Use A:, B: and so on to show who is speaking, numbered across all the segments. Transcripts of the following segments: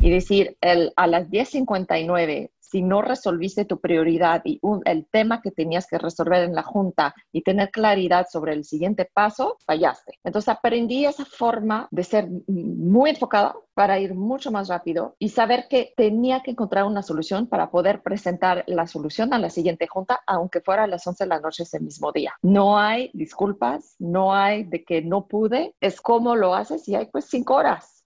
A: y decir a las 10.59 si no resolviste tu prioridad y el tema que tenías que resolver en la junta y tener claridad sobre el siguiente paso, fallaste. Entonces aprendí esa forma de ser muy enfocada para ir mucho más rápido y saber que tenía que encontrar una solución para poder presentar la solución a la siguiente junta, aunque fuera a las 11 de la noche ese mismo día. No hay disculpas, no hay de que no pude, es cómo lo haces y hay pues cinco horas.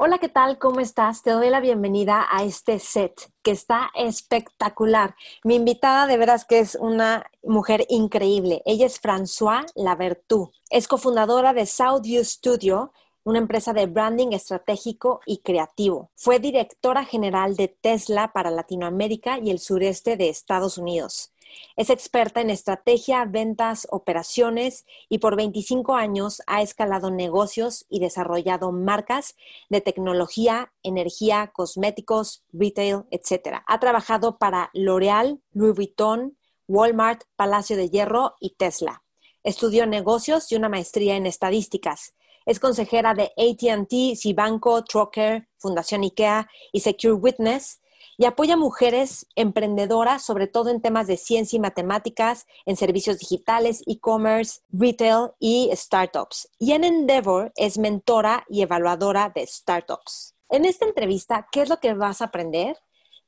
B: Hola, ¿qué tal? ¿Cómo estás? Te doy la bienvenida a este set que está espectacular. Mi invitada de veras que es una mujer increíble. Ella es François Lavertu. Es cofundadora de Southview Studio, una empresa de branding estratégico y creativo. Fue directora general de Tesla para Latinoamérica y el sureste de Estados Unidos. Es experta en estrategia, ventas, operaciones y por 25 años ha escalado negocios y desarrollado marcas de tecnología, energía, cosméticos, retail, etc. Ha trabajado para L'Oreal, Louis Vuitton, Walmart, Palacio de Hierro y Tesla. Estudió negocios y una maestría en estadísticas. Es consejera de ATT, Cibanco, Trocker, Fundación IKEA y Secure Witness y apoya a mujeres emprendedoras, sobre todo en temas de ciencia y matemáticas, en servicios digitales, e-commerce, retail y startups. Y en Endeavor es mentora y evaluadora de startups. En esta entrevista, ¿qué es lo que vas a aprender?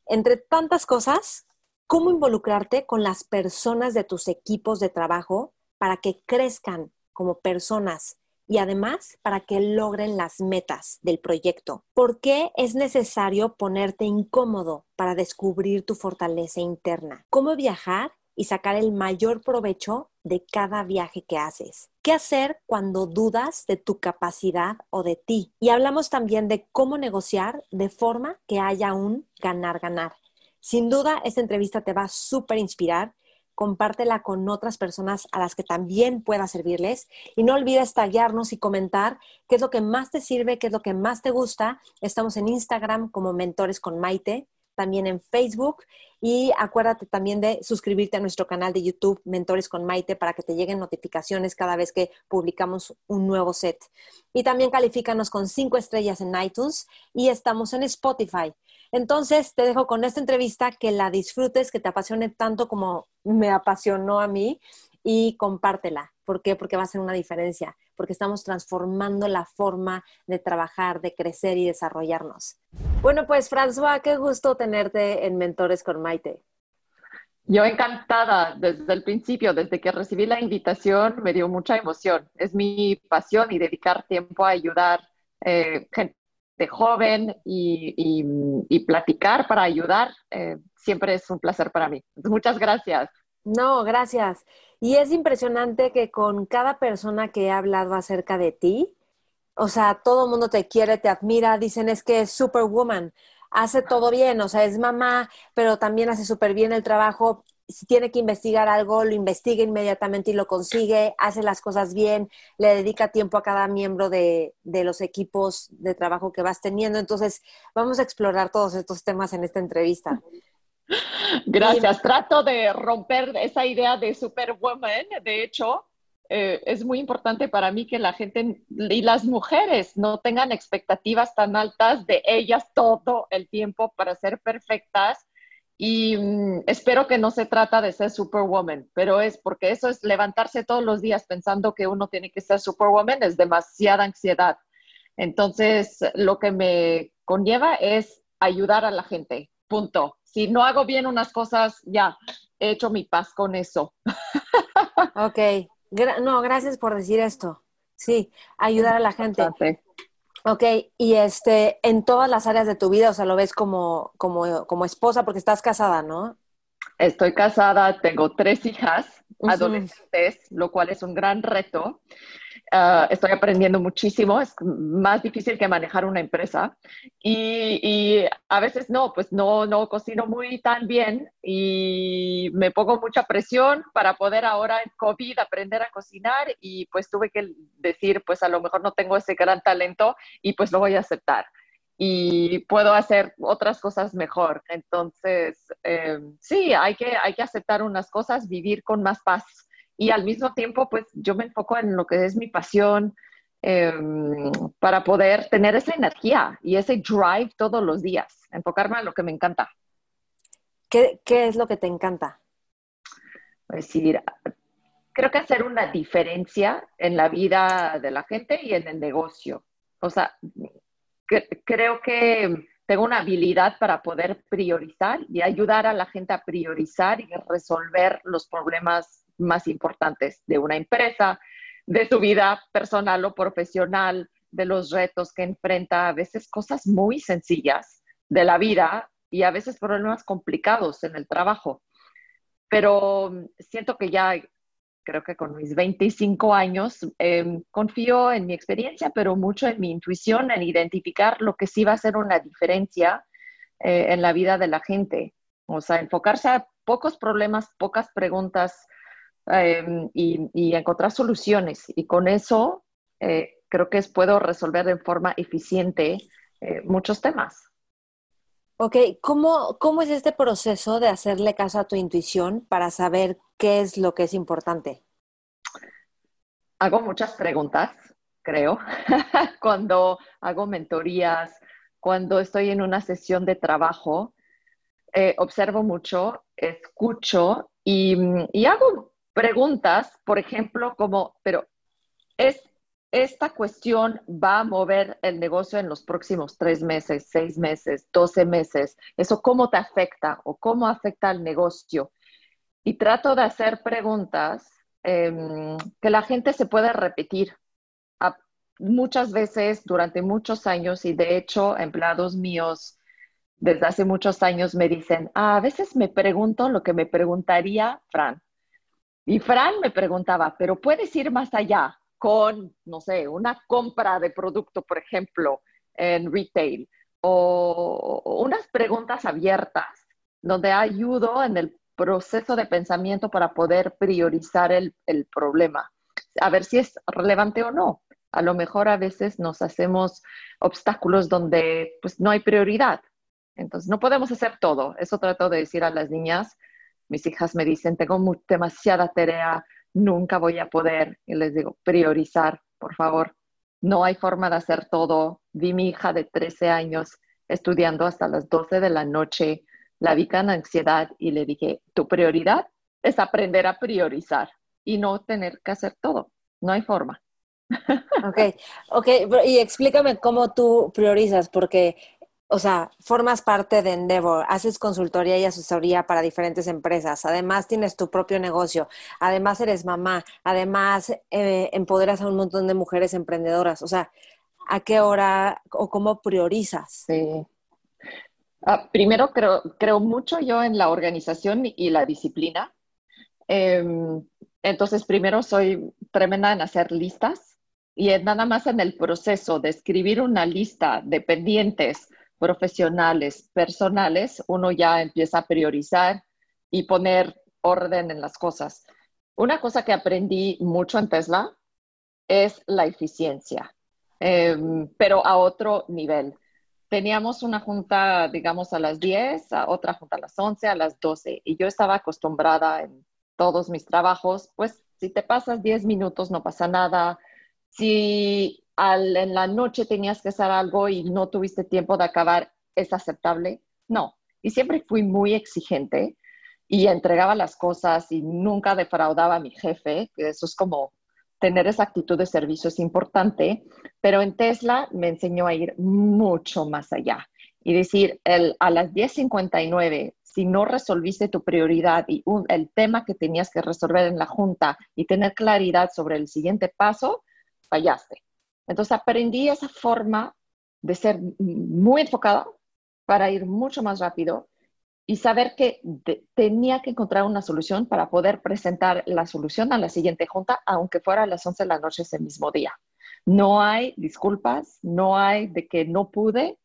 B: Entre tantas cosas, cómo involucrarte con las personas de tus equipos de trabajo para que crezcan como personas y además para que logren las metas del proyecto. ¿Por qué es necesario ponerte incómodo para descubrir tu fortaleza interna? ¿Cómo viajar y sacar el mayor provecho de cada viaje que haces. ¿Qué hacer cuando dudas de tu capacidad o de ti? Y hablamos también de cómo negociar de forma que haya un ganar-ganar. Sin duda, esta entrevista te va a súper inspirar compártela con otras personas a las que también pueda servirles. Y no olvides taguearnos y comentar qué es lo que más te sirve, qué es lo que más te gusta. Estamos en Instagram como Mentores con Maite, también en Facebook. Y acuérdate también de suscribirte a nuestro canal de YouTube Mentores con Maite para que te lleguen notificaciones cada vez que publicamos un nuevo set. Y también califícanos con cinco estrellas en iTunes y estamos en Spotify. Entonces, te dejo con esta entrevista, que la disfrutes, que te apasione tanto como me apasionó a mí y compártela. ¿Por qué? Porque va a ser una diferencia, porque estamos transformando la forma de trabajar, de crecer y desarrollarnos. Bueno, pues François, qué gusto tenerte en Mentores con Maite.
A: Yo encantada desde el principio, desde que recibí la invitación, me dio mucha emoción. Es mi pasión y dedicar tiempo a ayudar eh, gente joven y, platicar para ayudar eh, siempre es un placer para mí. Muchas gracias.
B: No, gracias. Y es impresionante que con cada persona que he hablado acerca de ti, o sea, todo el mundo te quiere, te admira, dicen es que es superwoman, hace todo bien, o sea, es mamá, pero también hace súper bien el trabajo, si tiene que investigar algo, lo investiga inmediatamente y lo consigue, hace las cosas bien, le dedica tiempo a cada miembro de, de, los equipos de trabajo que vas teniendo. Entonces, vamos a explorar todos estos temas en esta entrevista.
A: Gracias. Trato de romper esa idea de superwoman. De hecho, eh, es muy importante para mí que la gente y las mujeres no tengan expectativas tan altas de ellas todo el tiempo para ser perfectas y mm, espero que no se trata de ser superwoman, pero es porque eso es levantarse todos los días pensando que uno tiene que ser superwoman, es demasiada ansiedad. Entonces, lo que me conlleva es ayudar a la gente, punto. Si no hago bien unas cosas, ya he hecho mi paz con eso.
B: Ok, no, gracias por decir esto. Sí, ayudar a la gente. Ok, y este, en todas las áreas de tu vida, o sea, lo ves como, como, como esposa porque estás casada, ¿no?
A: Estoy casada, tengo tres hijas adolescentes, lo cual es un gran reto. Ah, estoy aprendiendo muchísimo, es más difícil que manejar una empresa. Y, a veces no, pues no, no cocino muy tan bien y me pongo mucha presión para poder ahora en COVID aprender a cocinar y pues tuve que decir, pues a lo mejor no tengo ese gran talento y pues lo voy a aceptar. Y puedo hacer otras cosas mejor. Entonces, eh, sí, hay que, hay que aceptar unas cosas, vivir con más paz y al mismo tiempo, pues yo me enfoco en lo que es mi pasión em, para poder tener esa energía y ese drive todos los días, enfocarme en lo que me encanta.
B: ¿Qué, qué es lo que te encanta?
A: Decir, creo que hacer una diferencia en la vida de la gente y en el negocio. O sea, creo que tengo una habilidad para poder priorizar y ayudar a la gente a priorizar y resolver los problemas más importantes de una empresa, de su vida personal o profesional, de los retos que enfrenta, a veces cosas muy sencillas de la vida y a veces problemas complicados en el trabajo. Pero mm, siento que ya, creo que con mis 25 años, em, confío en mi experiencia, pero mucho en mi intuición, en identificar lo que sí va a ser una diferencia eh, en la vida de la gente. O sea, enfocarse a pocos problemas, pocas preguntas, Em, y, encontrar soluciones. Y con eso eh, creo que puedo resolver de forma eficiente eh, muchos temas.
B: Ok, ¿Cómo, ¿cómo es este proceso de hacerle caso a tu intuición para saber qué es lo que es importante?
A: Hago muchas preguntas, creo, cuando hago mentorías, cuando estoy en una sesión de trabajo, eh, observo mucho, escucho y, y, hago preguntas, por ejemplo, como, pero es esta cuestión va a mover el negocio en los próximos tres meses, seis meses, doce meses. ¿Eso cómo te afecta o cómo afecta al negocio? Y trato de hacer preguntas em, que la gente se pueda repetir muchas veces durante muchos años y de hecho empleados míos desde hace muchos años me dicen, ah, a veces me pregunto lo que me preguntaría Fran. Y Fran me preguntaba, pero puedes ir más allá con, no sé, una compra de producto, por ejemplo, en retail, o unas preguntas abiertas donde ayudo en el proceso de pensamiento para poder priorizar el, el problema, a ver si es relevante o no. A lo mejor a veces nos hacemos obstáculos donde pues no hay prioridad. Entonces, no podemos hacer todo. Eso trato de decir a las niñas mis hijas me dicen, tengo demasiada tarea, nunca voy a poder. Y les digo, priorizar, por favor. No hay forma de hacer todo. Vi mi hija de 13 años estudiando hasta las 12 de la noche. La vi con ansiedad y le dije, tu prioridad es aprender a priorizar y no tener que hacer todo. No hay forma.
B: Ok, ok, y explícame cómo tú priorizas, porque o sea, formas parte de Endeavor, haces consultoría y asesoría para diferentes empresas, además tienes tu propio negocio, además eres mamá, además eh, empoderas a un montón de mujeres emprendedoras. O sea, ¿a qué hora o cómo priorizas?
A: Sí. Ah, primero, creo, creo mucho yo en la organización y la disciplina. Em, entonces, primero soy tremenda en hacer listas y nada más en el proceso de escribir una lista de pendientes profesionales, personales, uno ya empieza a priorizar y poner orden en las cosas. Una cosa que aprendí mucho en Tesla es la eficiencia, em, pero a otro nivel. Teníamos una junta, digamos, a las 10, a otra junta a las 11, a las 12, y yo estaba acostumbrada en todos mis trabajos, pues si te pasas 10 minutos no pasa nada. Si en la noche tenías que hacer algo y no tuviste tiempo de acabar, ¿es aceptable? No. Y siempre fui muy exigente y entregaba las cosas y nunca defraudaba a mi jefe, eso es como tener esa actitud de servicio es importante, pero en Tesla me enseñó a ir mucho más allá y decir, el, a las 10.59, si no resolviste tu prioridad y el tema que tenías que resolver en la junta y tener claridad sobre el siguiente paso, fallaste. Entonces aprendí esa forma de ser muy enfocada para ir mucho más rápido y saber que tenía que encontrar una solución para poder presentar la solución a la siguiente junta, aunque fuera a las 11 de la noche ese mismo día. No hay disculpas, no hay de que no pude,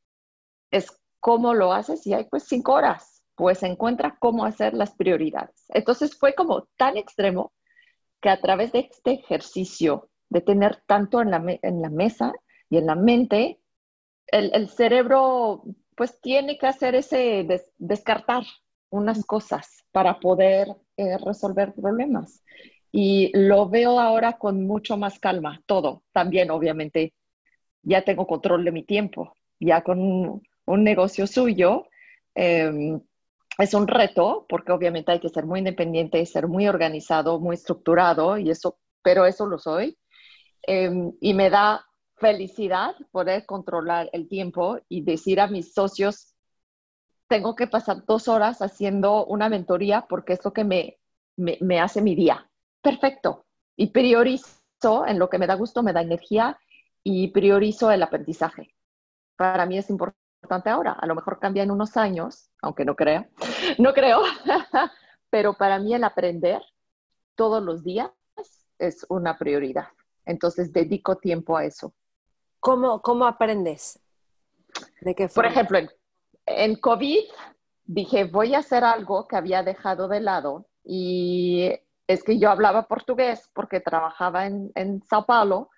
A: es cómo lo haces y hay pues cinco horas, pues encuentra cómo hacer las prioridades. Entonces fue como tan extremo que a través de este ejercicio de tener tanto en la, en la mesa y en la mente, el, el cerebro pues tiene que hacer ese descartar unas cosas para poder eh, resolver problemas. Y lo veo ahora con mucho más calma, todo. También, obviamente, ya tengo control de mi tiempo, ya con un, negocio suyo. Em, es un reto porque obviamente hay que ser muy independiente, ser muy organizado, muy estructurado, y eso, pero eso lo soy. Em, y me da felicidad poder controlar el tiempo y decir a mis socios, tengo que pasar dos horas haciendo una mentoría porque es lo que me, me, hace mi día. Perfecto. Y priorizo en lo que me da gusto, me da energía y priorizo el aprendizaje. Para mí es importante ahora. A lo mejor cambia en unos años, aunque no creo. No creo. Pero para mí el aprender todos los días es una prioridad. Entonces dedico tiempo a eso.
B: ¿Cómo, cómo aprendes?
A: ¿De qué Por ejemplo, en, COVID dije, voy a hacer algo que había dejado de lado y es que yo hablaba portugués porque trabajaba en, en Sao Paulo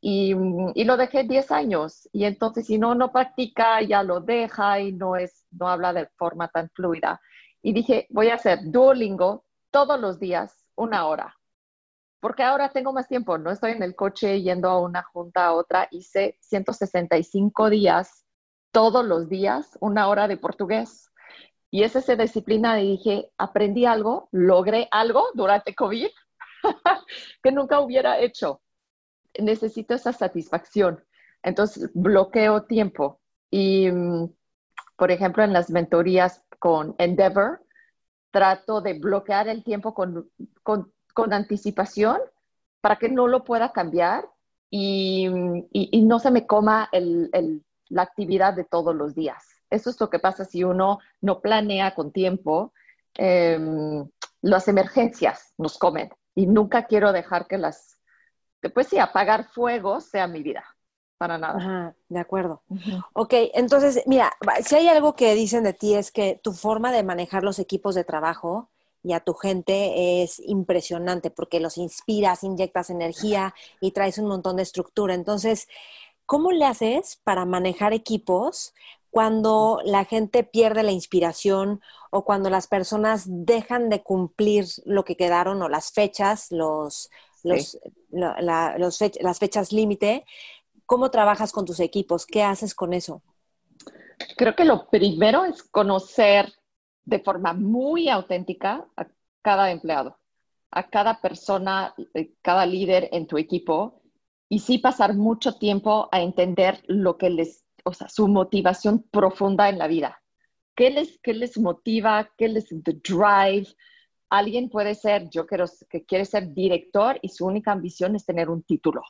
A: y, y, lo dejé 10 años y entonces si no, no practica, ya lo deja y no, es, no habla de forma tan fluida. Y dije, voy a hacer Duolingo todos los días, una hora porque ahora tengo más tiempo, no estoy en el coche yendo a una junta a otra, hice 165 días, todos los días, una hora de portugués. Y esa se disciplina dije, aprendí algo, logré algo durante COVID que nunca hubiera hecho. Necesito esa satisfacción. Entonces, bloqueo tiempo. Y, mm, por ejemplo, en las mentorías con Endeavor, trato de bloquear el tiempo con con anticipación para que no lo pueda cambiar y, no se me coma la actividad de todos los días. Eso es lo que pasa si uno no planea con tiempo. Em, las emergencias nos comen y nunca quiero dejar que las, pues sí, apagar fuego sea mi vida. Para nada.
B: Ajá, de acuerdo. Ok, entonces, mira, si hay algo que dicen de ti es que tu forma de manejar los equipos de trabajo y a tu gente es impresionante porque los inspiras, inyectas energía y traes un montón de estructura. Entonces, ¿cómo le haces para manejar equipos cuando la gente pierde la inspiración o cuando las personas dejan de cumplir lo que quedaron o las fechas, los, las fechas límite? ¿Cómo trabajas con tus equipos? ¿Qué haces con eso?
A: Creo que lo primero es conocer de forma muy auténtica a cada empleado, a cada persona, eh, cada líder en tu equipo y sí pasar mucho tiempo a entender lo que les, o sea, su motivación profunda en la vida. ¿Qué les, qué les motiva? ¿Qué les drive? Alguien puede ser, yo quiero, que quiere ser director y su única ambición es tener un título.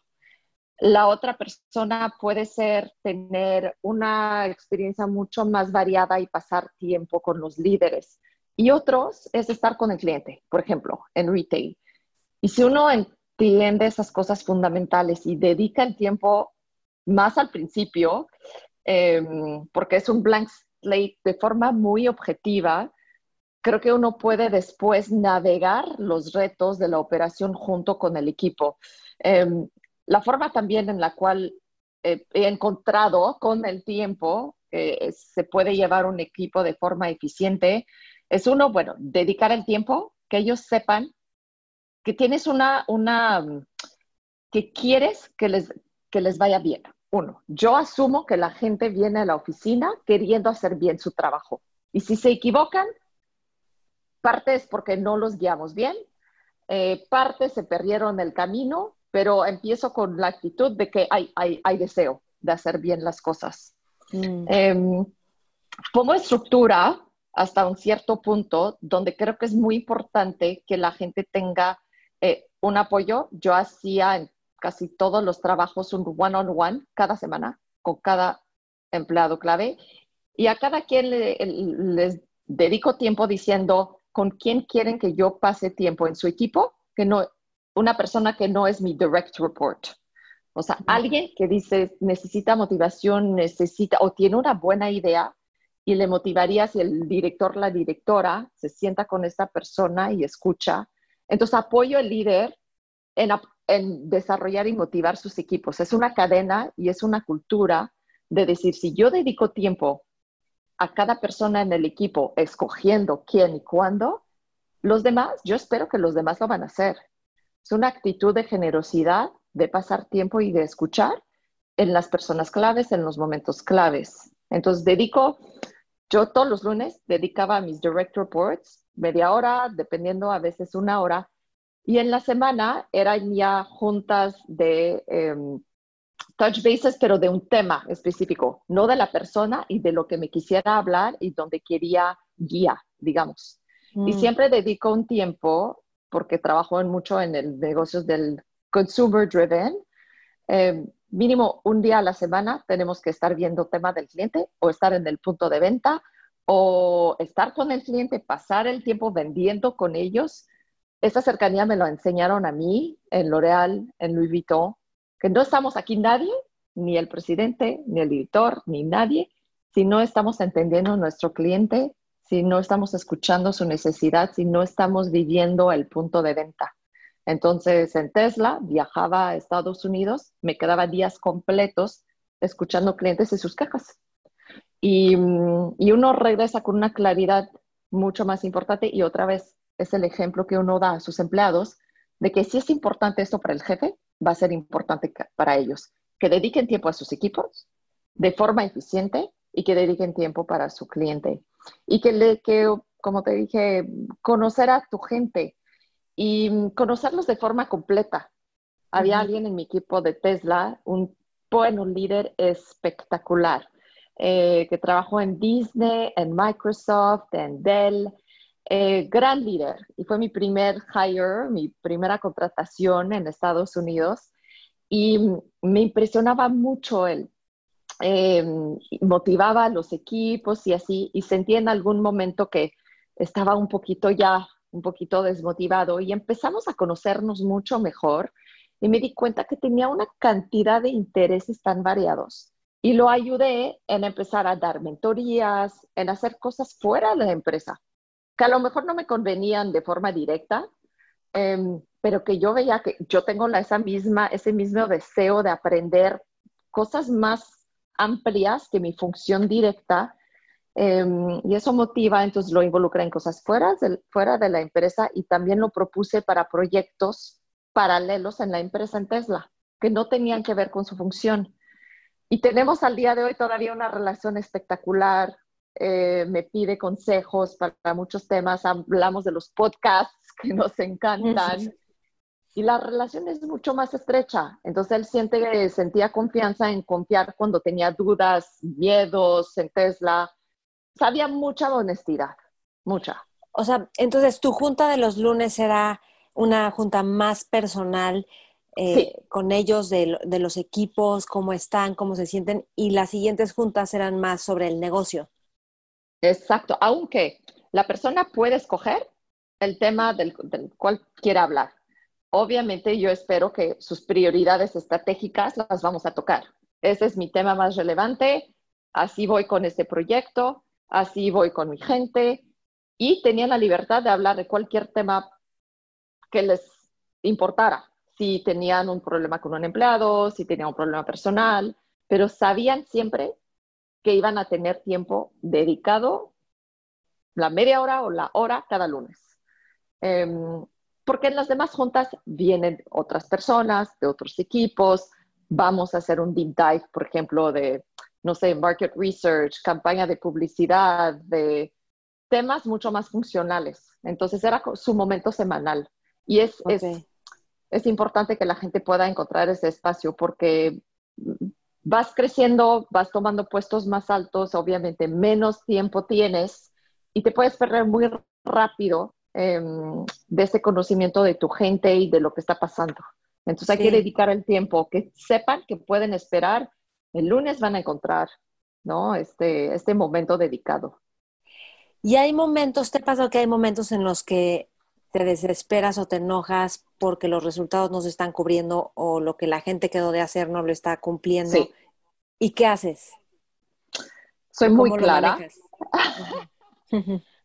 A: La otra persona puede ser tener una experiencia mucho más variada y pasar tiempo con los líderes. Y otros es estar con el cliente, por ejemplo, en retail. Y si uno entiende esas cosas fundamentales y dedica el tiempo más al principio, em, porque es un blank slate de forma muy objetiva, creo que uno puede después navegar los retos de la operación junto con el equipo. Em, la forma también en la cual eh, he encontrado con el tiempo que se puede llevar un equipo de forma eficiente es uno, bueno, dedicar el tiempo, que ellos sepan que tienes una, una, que quieres que les, que les vaya bien. Uno, yo asumo que la gente viene a la oficina queriendo hacer bien su trabajo. Y si se equivocan, parte es porque no los guiamos bien, eh, parte se perdieron el camino pero empiezo con la actitud de que hay, hay, hay deseo de hacer bien las cosas. Mm. Em, como estructura, hasta un cierto punto, donde creo que es muy importante que la gente tenga eh, un apoyo. Yo hacía en casi todos los trabajos un one-on-one cada semana con cada empleado clave y a cada quien le, les dedico tiempo diciendo con quién quieren que yo pase tiempo en su equipo, que no, una persona que no es mi direct report. O sea, alguien que dice, necesita motivación, necesita o tiene una buena idea y le motivaría si el director, la directora se sienta con esta persona y escucha. Entonces, apoyo al líder en, en desarrollar y motivar sus equipos. Es una cadena y es una cultura de decir, si yo dedico tiempo a cada persona en el equipo escogiendo quién y cuándo, los demás, yo espero que los demás lo van a hacer. Es una actitud de generosidad, de pasar tiempo y de escuchar en las personas claves, en los momentos claves. Entonces, dedico, yo todos los lunes dedicaba a mis direct reports media hora, dependiendo a veces una hora, y en la semana eran ya juntas de em, touch bases, pero de un tema específico, no de la persona y de lo que me quisiera hablar y donde quería guía, digamos. Y mm. siempre dedico un tiempo, porque trabajo mucho en el negocio del consumer driven, em, mínimo un día a la semana tenemos que estar viendo tema del cliente o estar en el punto de venta o estar con el cliente, pasar el tiempo vendiendo con ellos. Esa cercanía me lo enseñaron a mí en L'Oreal, en Louis Vuitton, que no estamos aquí nadie, ni el presidente, ni el director, ni nadie, si no estamos entendiendo nuestro cliente, si no estamos escuchando su necesidad, si no estamos viviendo el punto de venta. Entonces, en Tesla viajaba a Estados Unidos, me quedaba días completos escuchando clientes y sus quejas. Y, y, uno regresa con una claridad mucho más importante y otra vez es el ejemplo que uno da a sus empleados de que si es importante esto para el jefe, va a ser importante para ellos, que dediquen tiempo a sus equipos de forma eficiente y que dediquen tiempo para su cliente. Y que, le, que como te dije, conocer a tu gente y conocerlos de forma completa. Había alguien en mi equipo de Tesla, un bueno líder espectacular, eh, que trabajó en Disney, en Microsoft, en Dell, eh, gran líder y fue mi primer hire, mi primera contratación en Estados Unidos y me impresionaba mucho él. Eh, motivaba a los equipos y así, y sentí en algún momento que estaba un poquito ya, un poquito desmotivado y empezamos a conocernos mucho mejor y me di cuenta que tenía una cantidad de intereses tan variados y lo ayudé en empezar a dar mentorías, en hacer cosas fuera de la empresa que a lo mejor no me convenían de forma directa, em, pero que yo veía que yo tengo la, esa misma, ese mismo deseo de aprender cosas más amplias que mi función directa. Em, y eso motiva, entonces lo involucré en cosas fuera de, fuera de la empresa y también lo propuse para proyectos paralelos en la empresa en Tesla, que no tenían que ver con su función. Y tenemos al día de hoy todavía una relación espectacular, eh, me pide consejos para muchos temas, hablamos de los podcasts que nos encantan y la relación es mucho más estrecha. Entonces él siente, sentía confianza en confiar cuando tenía dudas, miedos en Tesla. Sabía mucha honestidad, mucha.
B: O sea, entonces tu junta de los lunes era una junta más personal. Eh, con ellos de, de, los equipos, cómo están, cómo se sienten, y las siguientes juntas eran más sobre el negocio.
A: Exacto, aunque la persona puede escoger el tema del, cual quiera hablar. Obviamente yo espero que sus prioridades estratégicas las vamos a tocar. Ese es mi tema más relevante, así voy con este proyecto, así voy con mi gente y tenía la libertad de hablar de cualquier tema que les importara. Si tenían un problema con un empleado, si tenían un problema personal, pero sabían siempre que iban a tener tiempo dedicado, la media hora o la hora cada lunes. Em, porque en las demás juntas vienen otras personas de otros equipos, vamos a hacer un deep dive, por ejemplo, de, no sé, market research, campaña de publicidad, de temas mucho más funcionales. Entonces era su momento semanal. Y es, es, es importante que la gente pueda encontrar ese espacio porque vas creciendo, vas tomando puestos más altos, obviamente menos tiempo tienes y te puedes perder muy rápido em, de ese conocimiento de tu gente y de lo que está pasando. Entonces hay que dedicar el tiempo, que sepan que pueden esperar, el lunes van a encontrar, ¿no? Este, este momento dedicado.
B: Y hay momentos, ¿te pasa que hay momentos en los que te desesperas o te enojas porque los resultados no se están cubriendo o lo que la gente quedó de hacer no lo está cumpliendo? Sí. ¿Y qué haces?
A: Soy muy clara.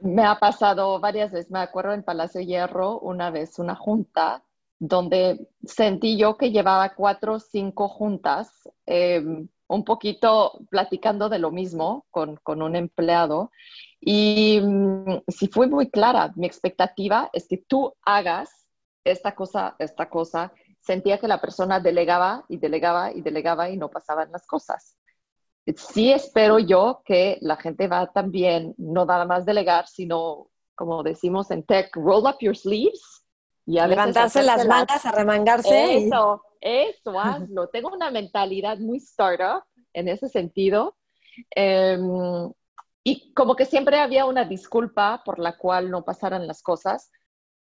A: me ha pasado varias veces, me acuerdo en Palacio Hierro, una vez una junta donde sentí yo que llevaba cuatro o cinco juntas, em, un poquito platicando de lo mismo con, con un empleado. Y mm, sí fue muy clara, mi expectativa es que tú hagas esta cosa, esta cosa. Sentía que la persona delegaba y delegaba y delegaba y no pasaban las cosas. Sí espero yo que la gente va también, no nada más delegar, sino, como decimos en tech, roll up your sleeves
B: y Levantarse las mangas, arremangarse.
A: Eso, eso, hazlo. Tengo una mentalidad muy startup en ese sentido. Em, y como que siempre había una disculpa por la cual no pasaran las cosas.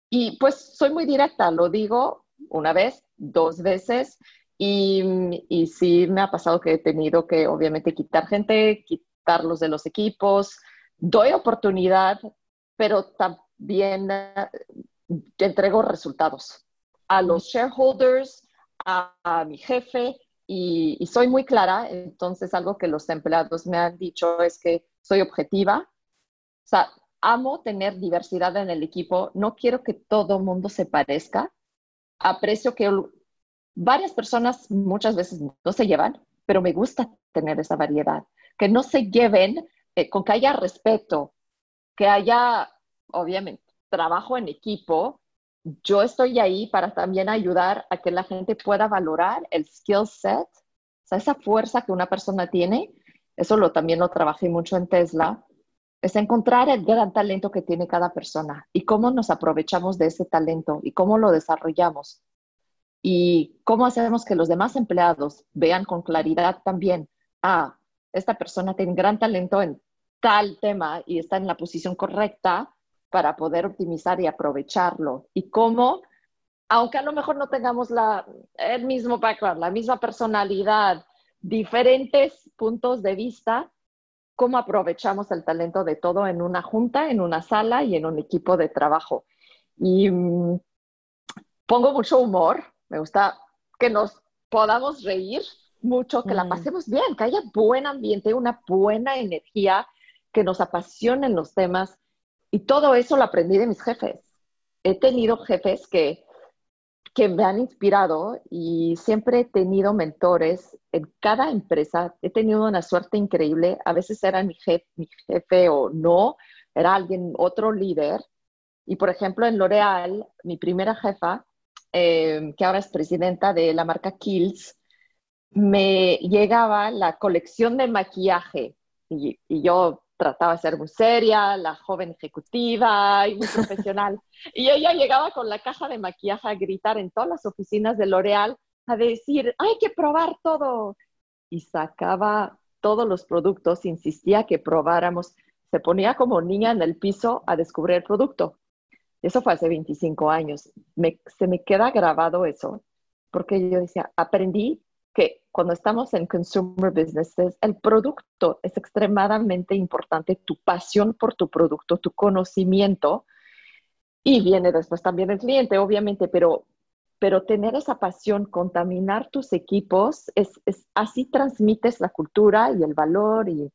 A: Y pues soy muy directa, lo digo una vez, dos veces. Y, y sí me ha pasado que he tenido que obviamente quitar gente, quitarlos de los equipos. Doy oportunidad, pero también entrego resultados a los shareholders, a, mi jefe y, soy muy clara. Entonces, algo que los empleados me han dicho es que soy objetiva. O sea, amo tener diversidad en el equipo. No quiero que todo mundo se parezca. Aprecio que varias personas muchas veces no se llevan, pero me gusta tener esa variedad. Que no se lleven, eh, con que haya respeto, que haya, obviamente, trabajo en equipo, yo estoy ahí para también ayudar a que la gente pueda valorar el skill set, esa fuerza que una persona tiene. Eso lo, también lo trabajé mucho en Tesla, es encontrar el gran talento que tiene cada persona y cómo nos aprovechamos de ese talento y cómo lo desarrollamos y cómo hacemos que los demás empleados vean con claridad también, ah, esta persona tiene gran talento en tal tema y está en la posición correcta, para poder optimizar y aprovecharlo. Y cómo, aunque a lo mejor no tengamos la, el mismo background, la misma personalidad, diferentes puntos de vista, cómo aprovechamos el talento de todo en una junta, en una sala y en un equipo de trabajo. Y mm, pongo mucho humor, me gusta que nos podamos reír mucho, que la mm. pasemos bien, que haya buen ambiente, una buena energía, que nos apasionen los temas y todo eso lo aprendí de mis jefes. He tenido jefes que, que me han inspirado y siempre he tenido mentores en cada empresa. He tenido una suerte increíble. A veces era mi jefe, mi jefe o no, era alguien, otro líder. Y por ejemplo, en L'Oreal, mi primera jefa, eh, que ahora es presidenta de la marca Kills, me llegaba la colección de maquillaje y, y yo trataba de ser muy seria, la joven ejecutiva y muy profesional. y ella llegaba con la caja de maquillaje a gritar en todas las oficinas de L'Oreal a decir, hay que probar todo. Y sacaba todos los productos, insistía que probáramos. Se ponía como niña en el piso a descubrir el producto. Eso fue hace 25 años. se me queda grabado eso, porque yo decía, aprendí que cuando estamos en consumer businesses, el producto es extremadamente importante, tu pasión por tu producto, tu conocimiento, y viene después también el cliente, obviamente, pero, pero tener esa pasión, contaminar tus equipos, es, así transmites la cultura y el valor y,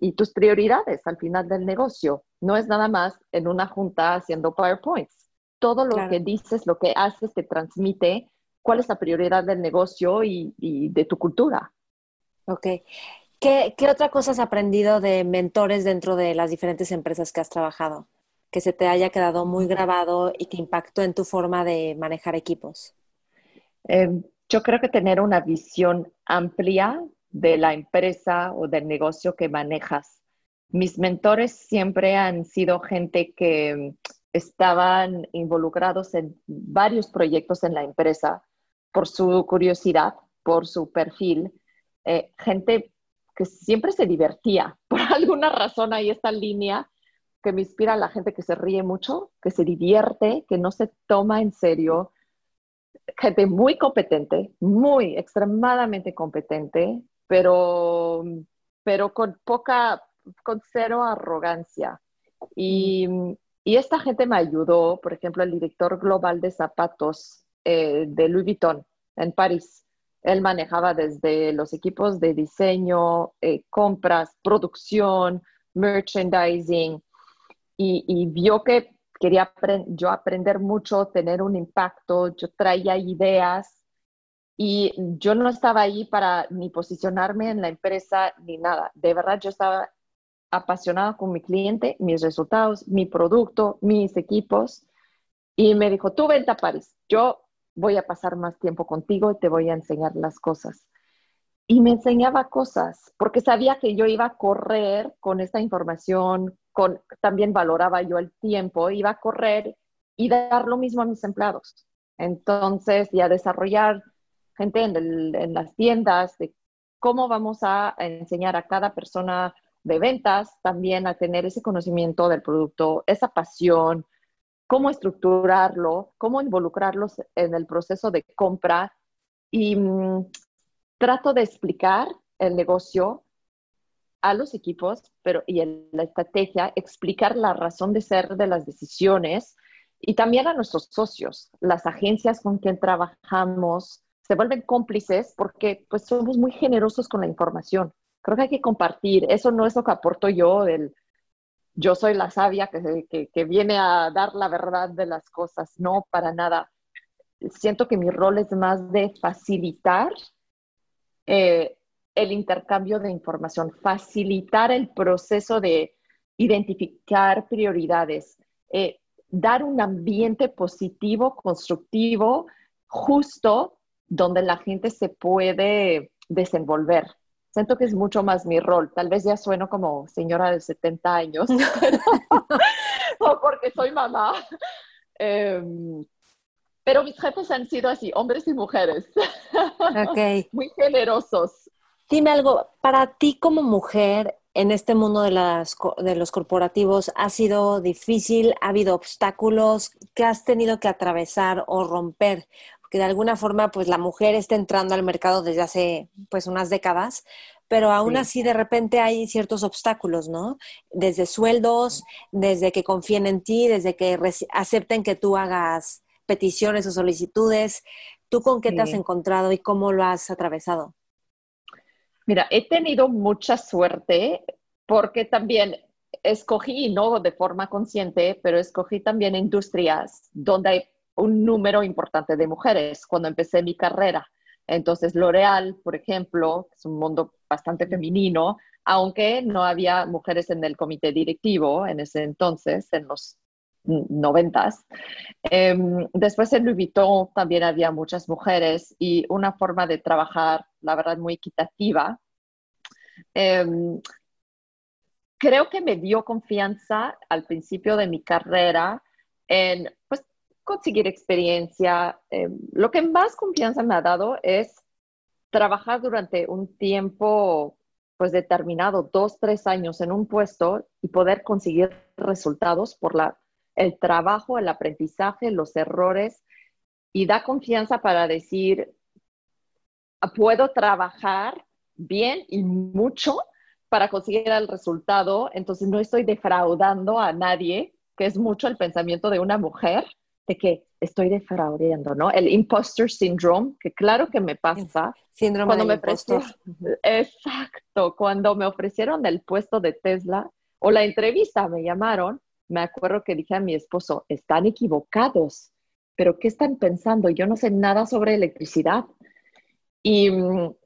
A: y tus prioridades al final del negocio. No es nada más en una junta haciendo PowerPoints. Todo lo que dices, lo que haces, te transmite cuál es la prioridad del negocio y, de tu cultura.
B: Ok. ¿Qué, otra cosa has aprendido de mentores dentro de las diferentes empresas que has trabajado? Que se te haya quedado muy grabado y que impactó en tu forma de manejar equipos.
A: Em, yo creo que tener una visión amplia de la empresa o del negocio que manejas. Mis mentores siempre han sido gente que estaban involucrados en varios proyectos en la empresa por su curiosidad, por su perfil, eh, gente que siempre se divertía. Por alguna razón hay esta línea que me inspira a la gente que se ríe mucho, que se divierte, que no se toma en serio. Gente muy competente, muy extremadamente competente, pero, pero con poca, con cero arrogancia. Y, y, esta gente me ayudó, por ejemplo, el director global de zapatos eh, de Louis Vuitton en París. Él manejaba desde los equipos de diseño, eh, compras, producción, merchandising, y, y vio que quería yo aprender mucho, tener un impacto, yo traía ideas y yo no estaba ahí para ni posicionarme en la empresa ni nada. De verdad, yo estaba apasionada con mi cliente, mis resultados, mi producto, mis equipos. Y me dijo, tú vente a París, yo voy a pasar más tiempo contigo y te voy a enseñar las cosas. Y me enseñaba cosas, porque sabía que yo iba a correr con esta información, con, también valoraba yo el tiempo, iba a correr y dar lo mismo a mis empleados. Entonces, y a desarrollar gente en, las tiendas de cómo vamos a enseñar a cada persona de ventas también a tener ese conocimiento del producto, esa pasión, cómo estructurarlo, cómo involucrarlos en el proceso de compra. Y mm, trato de explicar el negocio a los equipos pero, y la estrategia, explicar la razón de ser de las decisiones y también a nuestros socios, las agencias con quien trabajamos, se vuelven cómplices porque pues somos muy generosos con la información. Creo que hay que compartir. Eso no es lo que aporto yo, del yo soy la sabia que, que, viene a dar la verdad de las cosas. No, para nada. Siento que mi rol es más de facilitar eh, el intercambio de información, facilitar el proceso de identificar prioridades, eh, dar un ambiente positivo, constructivo, justo donde la gente se puede desenvolver. Siento que es mucho más mi rol. Tal vez ya sueno como señora de 70 años, o porque soy mamá. Em, pero mis jefes han sido así, hombres y mujeres.
B: Okay.
A: Muy generosos.
B: Dime algo, para ti como mujer en este mundo de, las, de los corporativos, ¿ha sido difícil? ¿Ha habido obstáculos que has tenido que atravesar o romper? Que de alguna forma pues la mujer está entrando al mercado desde hace pues unas décadas, pero aún así de repente hay ciertos obstáculos, ¿no? Desde sueldos, desde que confíen en ti, desde que acepten que tú hagas peticiones o solicitudes. ¿Tú con qué te has encontrado y cómo lo has atravesado?
A: Mira, he tenido mucha suerte porque también escogí, no de forma consciente, pero escogí también industrias donde hay un número importante de mujeres cuando empecé mi carrera. Entonces, L'Oreal, por ejemplo, es un mundo bastante femenino, aunque no había mujeres en el comité directivo en ese entonces, en los noventas. Em, después en Louis Vuitton también había muchas mujeres y una forma de trabajar, la verdad, muy equitativa. Em, creo que me dio confianza al principio de mi carrera en conseguir experiencia. Eh, lo que más confianza me ha dado es trabajar durante un tiempo pues determinado, dos, tres años en un puesto y poder conseguir resultados por la, el trabajo, el aprendizaje, los errores y da confianza para decir, puedo trabajar bien y mucho para conseguir el resultado, entonces no estoy defraudando a nadie, que es mucho el pensamiento de una mujer, de que estoy defraudando, ¿no? El imposter syndrome, que claro que me pasa.
B: Síndrome cuando me impostor.
A: Exacto, cuando me ofrecieron el puesto de Tesla o la entrevista me llamaron, me acuerdo que dije a mi esposo, están equivocados, pero ¿qué están pensando? Yo no sé nada sobre electricidad. Y,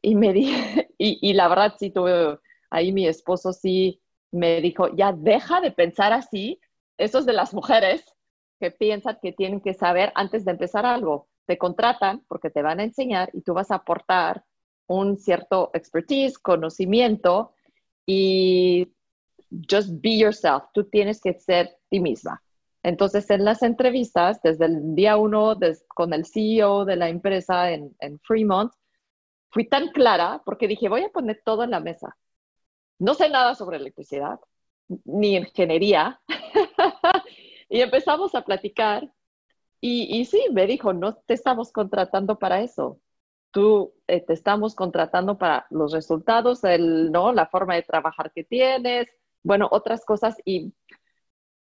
A: y me dije, y, y la verdad sí tuve, ahí mi esposo sí me dijo, ya deja de pensar así, eso es de las mujeres, piensan que tienen que saber antes de empezar algo. Te contratan porque te van a enseñar y tú vas a aportar un cierto expertise, conocimiento y just be yourself. Tú tienes que ser ti misma. Entonces, en las entrevistas, desde el día uno con el CEO de la empresa en, en Fremont, fui tan clara porque dije, voy a poner todo en la mesa. No sé nada sobre electricidad, ni ingeniería, Y empezamos a platicar y, y, sí, me dijo, no te estamos contratando para eso. Tú eh, te estamos contratando para los resultados, el, ¿no? la forma de trabajar que tienes, bueno, otras cosas. Y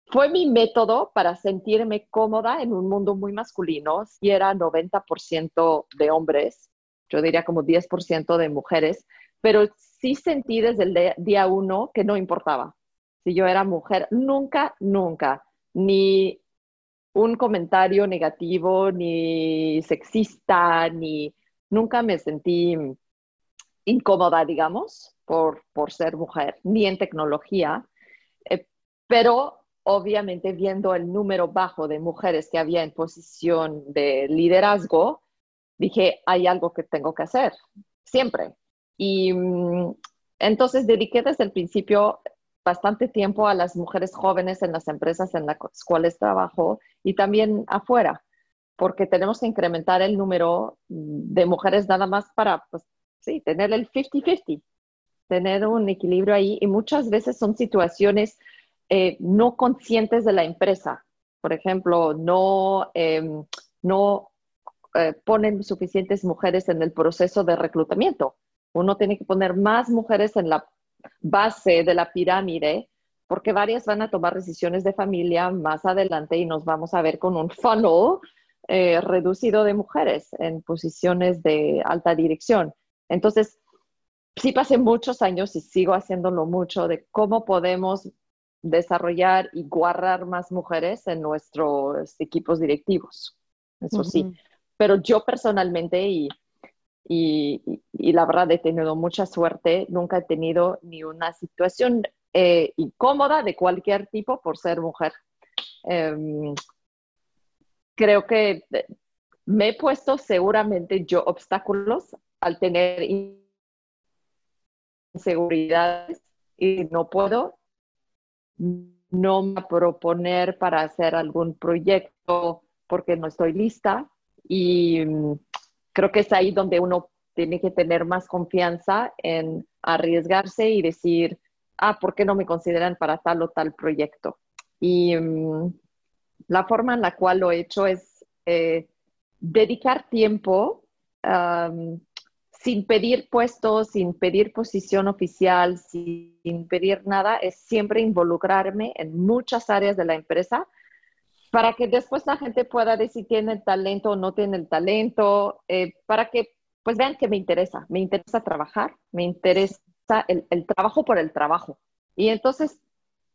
A: fue mi método para sentirme cómoda en un mundo muy masculino. Si era 90% de hombres, yo diría como 10% de mujeres, pero sí sentí desde el día uno que no importaba. Si yo era mujer, nunca, nunca, ni un comentario negativo, ni sexista, ni nunca me sentí incómoda, digamos, por, por ser mujer, ni en tecnología. Eh, pero obviamente viendo el número bajo de mujeres que había en posición de liderazgo, dije, hay algo que tengo que hacer, siempre. Y mm, entonces dediqué desde el principio bastante tiempo a las mujeres jóvenes en las empresas en las cuales trabajo y también afuera, porque tenemos que incrementar el número de mujeres nada más para, pues, sí, tener el 50-50, tener un equilibrio ahí. Y muchas veces son situaciones eh, no conscientes de la empresa. Por ejemplo, no, em, no eh, ponen suficientes mujeres en el proceso de reclutamiento. Uno tiene que poner más mujeres en la base de la pirámide porque varias van a tomar decisiones de familia más adelante y nos vamos a ver con un funnel eh, reducido de mujeres en posiciones de alta dirección. Entonces, sí pasé muchos años y sigo haciéndolo mucho de cómo podemos desarrollar y guardar más mujeres en nuestros equipos directivos. Eso sí. Pero yo personalmente, y, y, la verdad he tenido mucha suerte, nunca he tenido ni una situación eh, incómoda de cualquier tipo por ser mujer. Em, creo que me he puesto seguramente yo obstáculos al tener inseguridades y no puedo no proponer para hacer algún proyecto porque no estoy lista y creo que es ahí donde uno tiene que tener más confianza en arriesgarse y decir, ah, ¿por qué no me consideran para tal o tal proyecto? Y mm, la forma en la cual lo he hecho es eh, dedicar tiempo sin pedir puestos, sin pedir posición oficial, sin pedir nada, es siempre involucrarme en muchas áreas de la empresa para que después la gente pueda decir tiene el talento o no tiene el talento, eh, para que pues vean que me interesa, me interesa trabajar, me interesa el, el, trabajo por el trabajo. Y entonces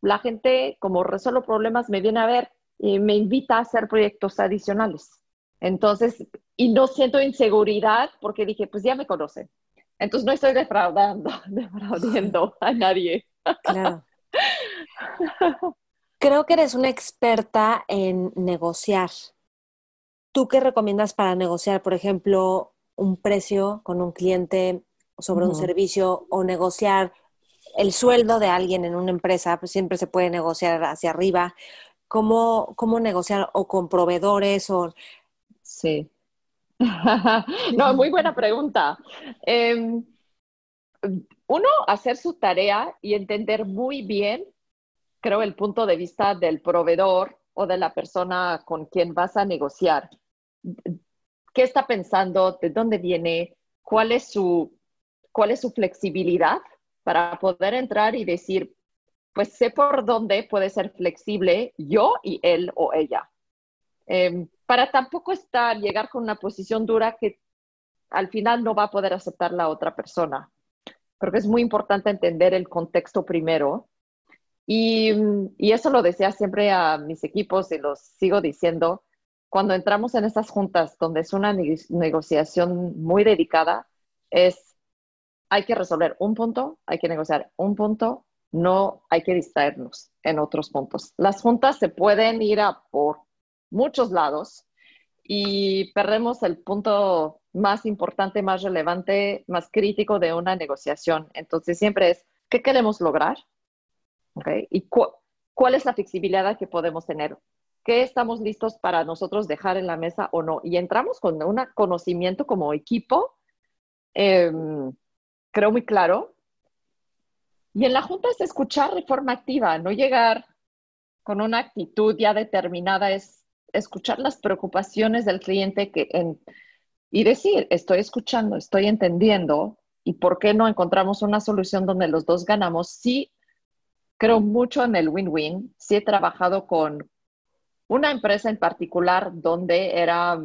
A: la gente, como resuelvo problemas, me viene a ver y me invita a hacer proyectos adicionales. Entonces, y no siento inseguridad porque dije, pues ya me conocen. Entonces no estoy defraudando, defraudando a nadie. Claro.
B: Creo que eres una experta en negociar. ¿Tú qué recomiendas para negociar, por ejemplo, un precio con un cliente sobre un servicio o negociar el sueldo de alguien en una empresa? Pues siempre se puede negociar hacia arriba. ¿Cómo, cómo negociar o con proveedores o
A: Sí. no, muy buena pregunta. Em, uno, hacer su tarea y entender muy bien, creo, el punto de vista del proveedor o de la persona con quien vas a negociar. ¿Qué está pensando? ¿De dónde viene? ¿Cuál es su, flexibilidad para poder entrar y decir, pues sé por dónde puede ser flexible yo y él o ella? Em, para tampoco estar, llegar con una posición dura que al final no va a poder aceptar la otra persona. Creo que es muy importante entender el contexto primero. Y, y eso lo decía siempre a mis equipos y los sigo diciendo. Cuando entramos en esas juntas donde es una negociación muy dedicada, es hay que resolver un punto, hay que negociar un punto, no hay que distraernos en otros puntos. Las juntas se pueden ir a por muchos lados y perdemos el punto más importante, más relevante, más crítico de una negociación. Entonces siempre es, ¿qué queremos lograr? ¿Okay? ¿Y cuál es la flexibilidad que podemos tener? ¿Qué estamos listos para nosotros dejar en la mesa o no? Y entramos con un conocimiento como equipo, em, creo muy claro. Y en la junta es escuchar de forma activa, no llegar con una actitud ya determinada, es escuchar las preocupaciones del cliente que y decir, estoy escuchando, estoy entendiendo, y por qué no encontramos una solución donde los dos ganamos si creo mucho en el win-win. Sí he trabajado con una empresa en particular donde era,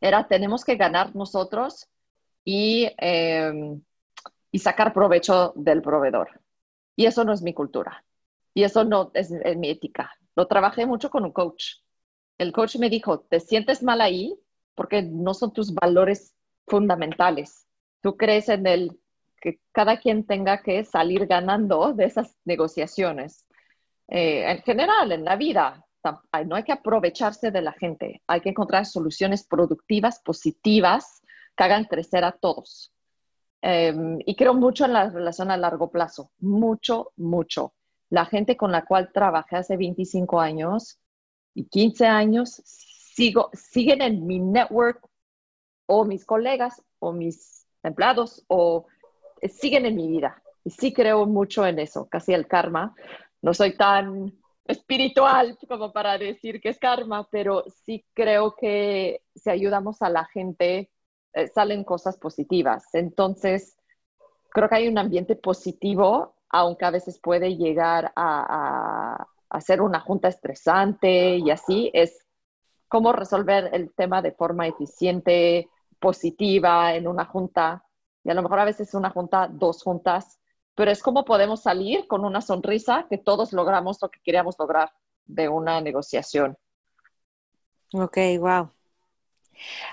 A: era tenemos que ganar nosotros y, em, y sacar provecho del proveedor. Y eso no es mi cultura. Y eso no es, es mi ética. Lo trabajé mucho con un coach. El coach me dijo, ¿te sientes mal ahí? Porque no son tus valores fundamentales. Tú crees en el que cada quien tenga que salir ganando de esas negociaciones. Eh, en general, en la vida, no hay que aprovecharse de la gente, hay que encontrar soluciones productivas, positivas, que hagan crecer a todos. Em, y creo mucho en la relación a largo plazo, mucho, mucho. La gente con la cual trabajé hace 25 años y 15 años, sigo, siguen en mi network o mis colegas o mis empleados o siguen en mi vida. Y sí creo mucho en eso, casi el karma. No soy tan espiritual como para decir que es karma, pero sí creo que si ayudamos a la gente, eh, salen cosas positivas. Entonces, creo que hay un ambiente positivo, aunque a veces puede llegar a, a, ser una junta estresante y así, es cómo resolver el tema de forma eficiente, positiva en una junta y a lo mejor a veces una junta, dos juntas, pero es como podemos salir con una sonrisa que todos logramos lo que queríamos lograr de una negociación.
B: Ok, wow.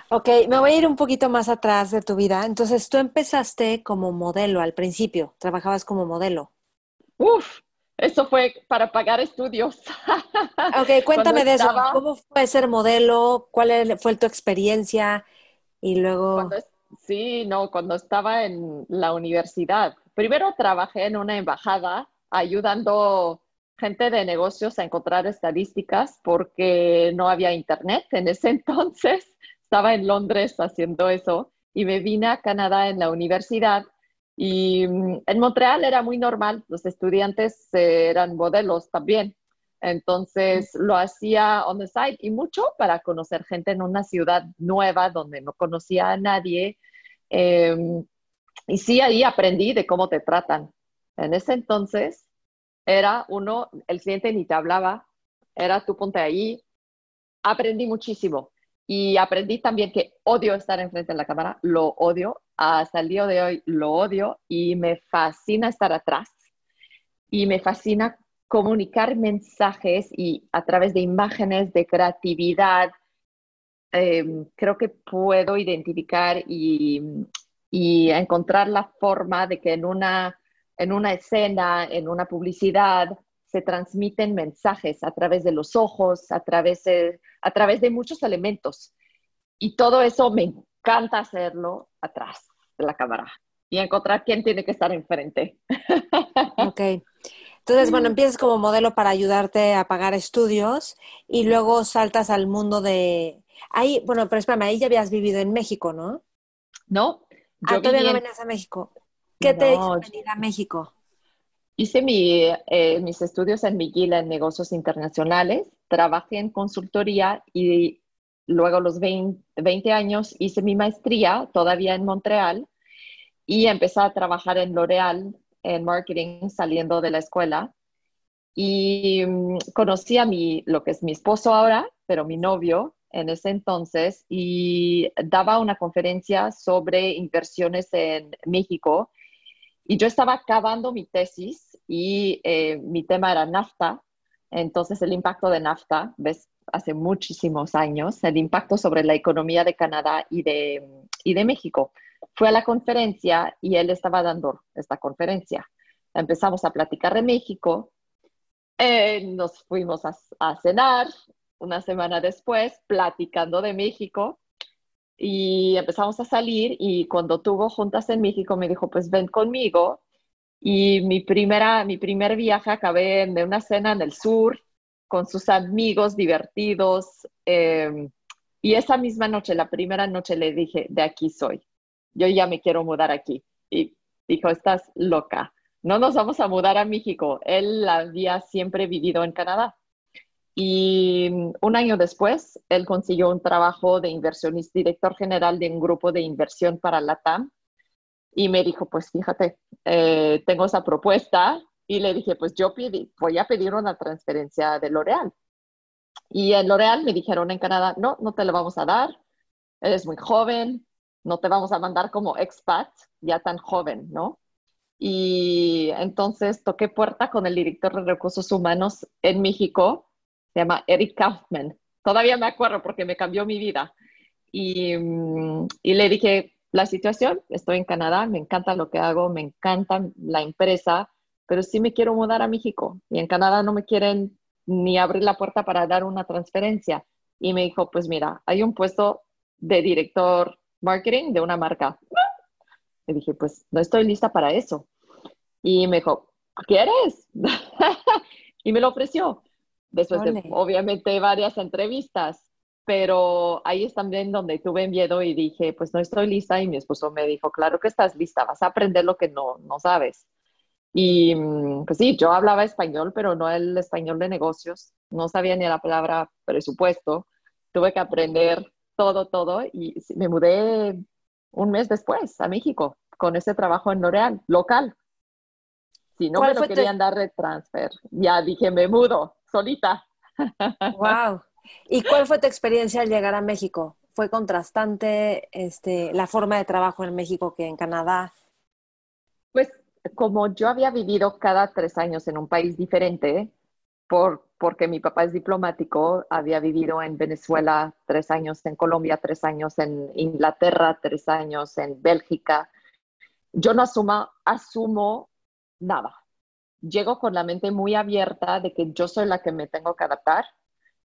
B: Ok, me voy a ir un poquito más atrás de tu vida. Entonces, tú empezaste como modelo al principio, trabajabas como modelo.
A: Uf, eso fue para pagar estudios.
B: Ok, cuéntame de eso. ¿Cómo fue ser modelo? ¿Cuál fue tu experiencia? Y luego...
A: Sí, no, cuando estaba en la universidad. Primero trabajé en una embajada ayudando gente de negocios a encontrar estadísticas porque no había internet en ese entonces. Estaba en Londres haciendo eso y me vine a Canadá en la universidad y mm, en Montreal era muy normal, los estudiantes eran modelos también. Entonces lo hacía on the side y mucho para conocer gente en una ciudad nueva donde no conocía a nadie. Em, y sí, ahí aprendí de cómo te tratan. En ese entonces era uno, el cliente ni te hablaba, era tú ponte ahí. Aprendí muchísimo y aprendí también que odio estar enfrente de la cámara, lo odio, hasta el día de hoy lo odio y me fascina estar atrás y me fascina comunicar mensajes y a través de imágenes, de creatividad, em, creo que puedo identificar y, encontrar la forma de que en una, en una escena, en una publicidad, se transmiten mensajes a través de los ojos, a través de, a través de muchos elementos. Y todo eso me encanta hacerlo atrás de la cámara y encontrar quién tiene que estar enfrente.
B: Ok. Entonces, bueno, empiezas como modelo para ayudarte a pagar estudios y luego saltas al mundo de... Ahí, bueno, pero espérame, ahí ya habías vivido en México, ¿no?
A: No.
B: Yo ah, todavía no venías a México. ¿Qué te hizo venir a México?
A: Hice mi, eh, mis estudios en McGill en negocios internacionales, trabajé en consultoría y luego los 20, 20 años hice mi maestría todavía en Montreal y empecé a trabajar en L'Oreal en marketing saliendo de la escuela. Y mm, conocí a mi, lo que es mi esposo ahora, pero mi novio en ese entonces, y daba una conferencia sobre inversiones en México. Y yo estaba acabando mi tesis y eh, mi tema era NAFTA, entonces el impacto de NAFTA, ves, hace muchísimos años, el impacto sobre la economía de Canadá y de, y de México fue a la conferencia y él estaba dando esta conferencia. Empezamos a platicar de México, eh, nos fuimos a, cenar una semana después, platicando de México, y empezamos a salir y cuando tuvo juntas en México me dijo, pues ven conmigo. Y mi, primera, mi primer viaje acabé en una cena en el sur con sus amigos divertidos. Eh, y esa misma noche, la primera noche, le dije, de aquí soy yo ya me quiero mudar aquí. Y dijo, estás loca, no nos vamos a mudar a México. Él había siempre vivido en Canadá. Y un año después, él consiguió un trabajo de inversionista, director general de un grupo de inversión para la TAM. Y me dijo, pues fíjate, eh, tengo esa propuesta Y le dije, pues yo voy a pedir una transferencia de L'Oreal. Y en L'Oreal me dijeron en Canadá, no, no te lo vamos a dar, eres muy joven, no te vamos a mandar como expat, ya tan joven, ¿no? Y entonces toqué puerta con el director de recursos humanos en México, se llama Eric Kaufman. Todavía me acuerdo porque me cambió mi vida. Y, mm, y le dije, la situación, estoy en Canadá, me encanta lo que hago, me encanta la empresa, pero sí me quiero mudar a México. Y en Canadá no me quieren ni abrir la puerta para dar una transferencia. Y me dijo, pues mira, hay un puesto de director marketing de una marca. Le dije, pues no estoy lista para eso. Y me dijo, ¿quieres? y me lo ofreció. Después de, obviamente, varias entrevistas. Pero ahí es también donde tuve miedo y dije, pues no estoy lista. Y mi esposo me dijo, claro que estás lista, vas a aprender lo que no, no sabes. Y mm, pues sí, yo hablaba español, pero no el español de negocios. No sabía ni la palabra presupuesto. Tuve que aprender todo, todo. Y me mudé un mes después a México con ese trabajo en L'Oreal, local. Si no me lo querían dar de transfer, ya dije, me mudo solita.
B: Wow. ¿Y cuál fue tu experiencia al llegar a México? ¿Fue contrastante este, la forma de trabajo en México que en Canadá?
A: Pues como yo había vivido cada tres años en un país diferente, por, porque mi papá es diplomático, había vivido en Venezuela tres años, en Colombia tres años, en Inglaterra tres años, en Bélgica. Yo no asumo, asumo nada. Llego con la mente muy abierta de que yo soy la que me tengo que adaptar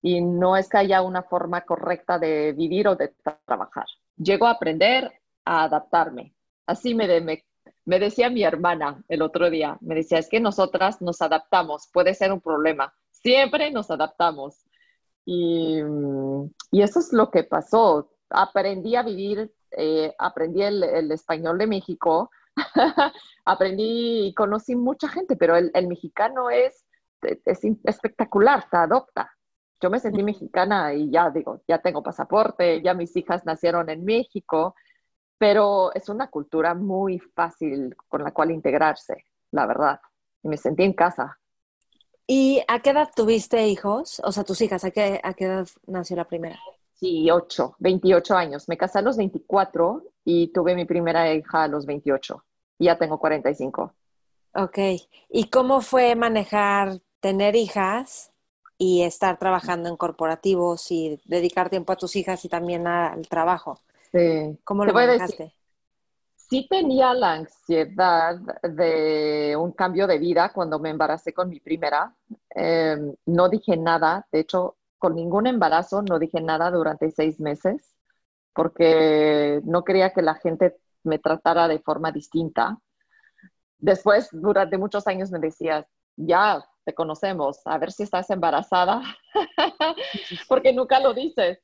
A: y no es que haya una forma correcta de vivir o de trabajar. Llego a aprender a adaptarme. Así me, me, me decía mi hermana el otro día, me decía, es que nosotras nos adaptamos, puede ser un problema, siempre nos adaptamos. Y, y eso es lo que pasó. Aprendí a vivir, eh, aprendí el, el, español de México, aprendí y conocí mucha gente, pero el, el mexicano es, es, espectacular, te adopta. Yo me sentí mexicana y ya digo, ya tengo pasaporte, ya mis hijas nacieron en México, pero es una cultura muy fácil con la cual integrarse, la verdad. Y me sentí en casa.
B: ¿Y a qué edad tuviste hijos? O sea, tus hijas, ¿a qué, a qué edad nació la primera?
A: Sí, 8, 28 años. Me casé a los 24 y tuve mi primera hija a los 28. Y ya tengo 45.
B: Ok. ¿Y cómo fue manejar tener hijas y estar trabajando en corporativos y dedicar tiempo a tus hijas y también al trabajo?
A: Sí.
B: ¿Cómo lo manejaste?
A: Sí tenía la ansiedad de un cambio de vida cuando me embaracé con mi primera. Em, no dije nada, de hecho, con ningún embarazo no dije nada durante seis meses porque no quería que la gente me tratara de forma distinta. Después, durante muchos años me decías, ya te conocemos, a ver si estás embarazada, porque nunca lo dices.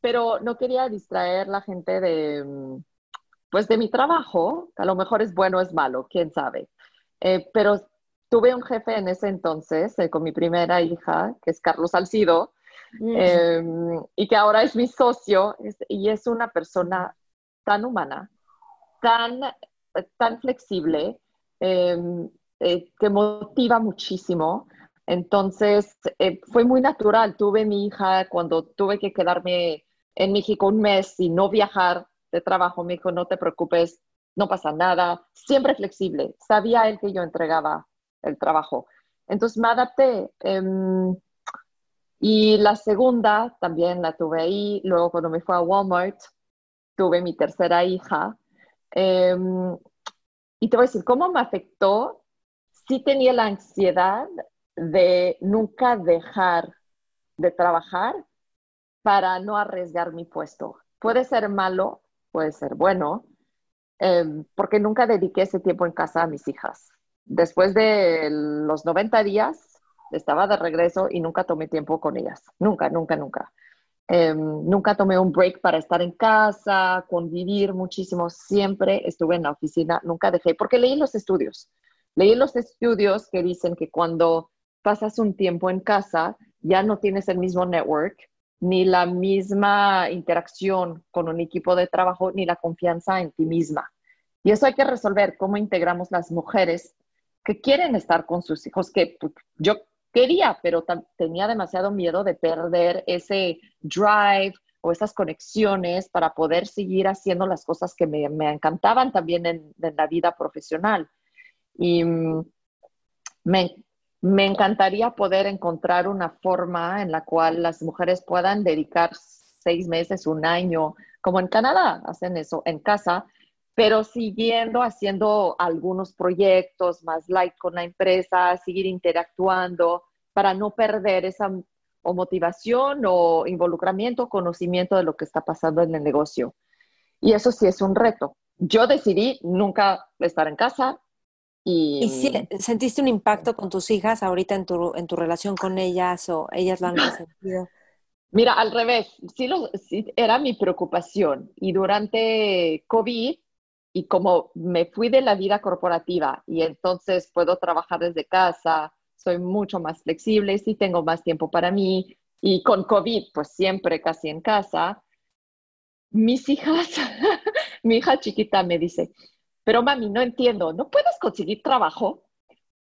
A: Pero no quería distraer la gente de, pues de mi trabajo, a lo mejor es bueno o es malo, quién sabe. Eh, pero tuve un jefe en ese entonces, eh, con mi primera hija, que es Carlos Salcido, Em, y que ahora es mi socio y es una persona tan humana, tan, tan flexible, em, eh, que motiva muchísimo. Entonces, fue muy natural. Tuve mi hija cuando tuve que quedarme en México un mes y no viajar de trabajo. Me dijo, no te preocupes, no pasa nada. Siempre flexible. Sabía él que yo entregaba el trabajo. Entonces me adapté. Em, y la segunda también la tuve ahí. Luego cuando me fui a Walmart, tuve mi tercera hija. Em, y te voy a decir, ¿cómo me afectó? Sí tenía la ansiedad de nunca dejar de trabajar para no arriesgar mi puesto. Puede ser malo, puede ser bueno, em, porque nunca dediqué ese tiempo en casa a mis hijas. Después de los 90 días, estaba de regreso y nunca tomé tiempo con ellas. Nunca, nunca, nunca. Em, nunca tomé un break para estar en casa, convivir muchísimo. Siempre estuve en la oficina, nunca dejé, porque leí los estudios. Leí los estudios que dicen que cuando pasas un tiempo en casa, ya no tienes el mismo network, ni la misma interacción con un equipo de trabajo, ni la confianza en ti misma. Y eso hay que resolver, cómo integramos las mujeres que quieren estar con sus hijos, que pues, yo quería, pero tenía demasiado miedo de perder ese drive o esas conexiones para poder seguir haciendo las cosas que me, encantaban también en, la vida profesional. Y mm, me, me encantaría poder encontrar una forma en la cual las mujeres puedan dedicar seis meses, un año, como en Canadá, hacen eso en casa, pero siguiendo haciendo algunos proyectos más light con la empresa, seguir interactuando para no perder esa o motivación o involucramiento, conocimiento de lo que está pasando en el negocio. Y eso sí es un reto. Yo decidí nunca estar en casa. ¿Y,
B: ¿Y si sentiste un impacto con tus hijas ahorita en tu, en tu relación con ellas o ellas lo han sentido?
A: Mira, al revés, sí, lo, sí era mi preocupación. Y durante COVID, y como me fui de la vida corporativa y entonces puedo trabajar desde casa, soy mucho más flexible, sí tengo más tiempo para mí y con COVID pues siempre casi en casa, mis hijas, mi hija chiquita me dice, pero mami, no entiendo, ¿no puedes conseguir trabajo?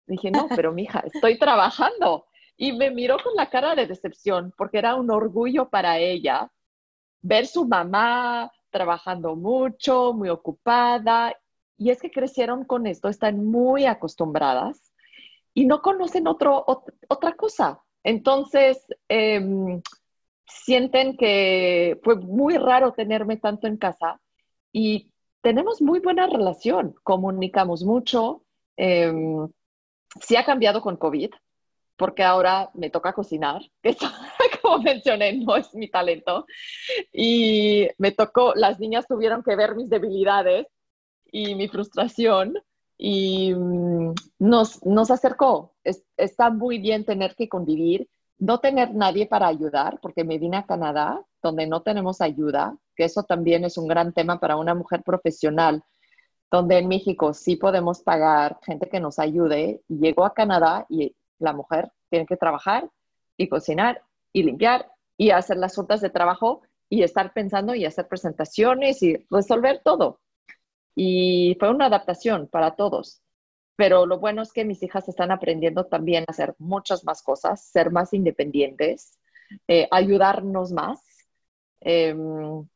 A: Dije, no, pero mi hija, estoy trabajando. Y me miró con la cara de decepción porque era un orgullo para ella ver su mamá trabajando mucho, muy ocupada, y es que crecieron con esto, están muy acostumbradas y no conocen otro, otra cosa. Entonces, em, sienten que fue muy raro tenerme tanto en casa y tenemos muy buena relación, comunicamos mucho. Eh, sí ha cambiado con COVID, porque ahora me toca cocinar, que como mencioné, no es mi talento. Y me tocó, las niñas tuvieron que ver mis debilidades y mi frustración y mm, nos, nos acercó. está muy bien tener que convivir, no tener nadie para ayudar, porque me vine a Canadá, donde no tenemos ayuda, que eso también es un gran tema para una mujer profesional, donde en México sí podemos pagar gente que nos ayude. Y llego a Canadá y la mujer tiene que trabajar y cocinar y limpiar y hacer las juntas de trabajo y estar pensando y hacer presentaciones y resolver todo. Y fue una adaptación para todos. Pero lo bueno es que mis hijas están aprendiendo también a hacer muchas más cosas, ser más independientes, eh, ayudarnos más, em,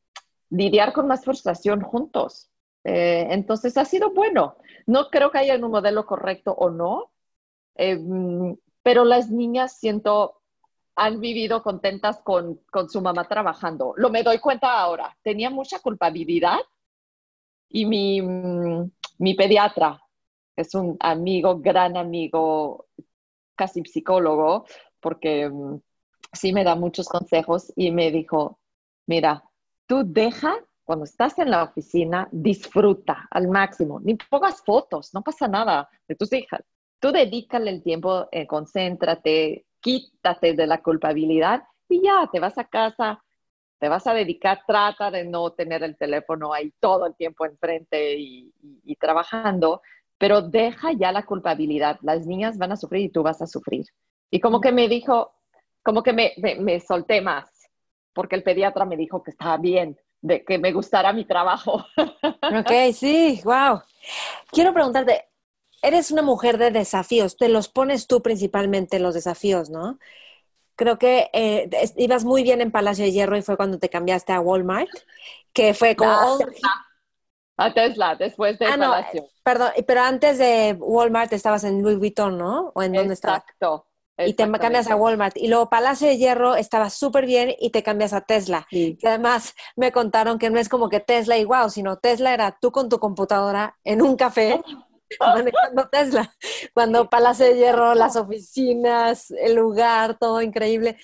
A: lidiar con más frustración juntos. Eh, entonces ha sido bueno. No creo que haya un modelo correcto o no, Em, pero las niñas siento han vivido contentas con, con, su mamá trabajando. Lo me doy cuenta ahora. Tenía mucha culpabilidad y mi, mm, mi pediatra es un amigo, gran amigo, casi psicólogo, porque mm, sí me da muchos consejos y me dijo, mira, tú deja cuando estás en la oficina, disfruta al máximo, ni pongas fotos, no pasa nada de tus hijas tú dedícale el tiempo, eh, concéntrate, quítate de la culpabilidad y ya, te vas a casa, te vas a dedicar, trata de no tener el teléfono ahí todo el tiempo enfrente y, trabajando, pero deja ya la culpabilidad. Las niñas van a sufrir y tú vas a sufrir. Y como que me dijo, como que me, me solté más, porque el pediatra me dijo que estaba bien, de que me gustara mi trabajo.
B: Ok, sí, wow. Quiero preguntarte, eres una mujer de desafíos, te los pones tú principalmente los desafíos, ¿no? Creo que eh, ibas muy bien en Palacio de Hierro y fue cuando te cambiaste a Walmart, que fue como...
A: a Tesla, después de ah, Palacio.
B: No, perdón, pero antes de Walmart estabas en Louis Vuitton, ¿no? ¿O en dónde estabas?
A: Exacto.
B: Y te cambias a Walmart. Y luego Palacio de Hierro estaba súper bien y te cambias a Tesla. Y además me contaron que no es como que Tesla y wow, sino Tesla era tú con tu computadora en un café manejando Tesla. Cuando Palacio de Hierro, las oficinas, el lugar, todo increíble.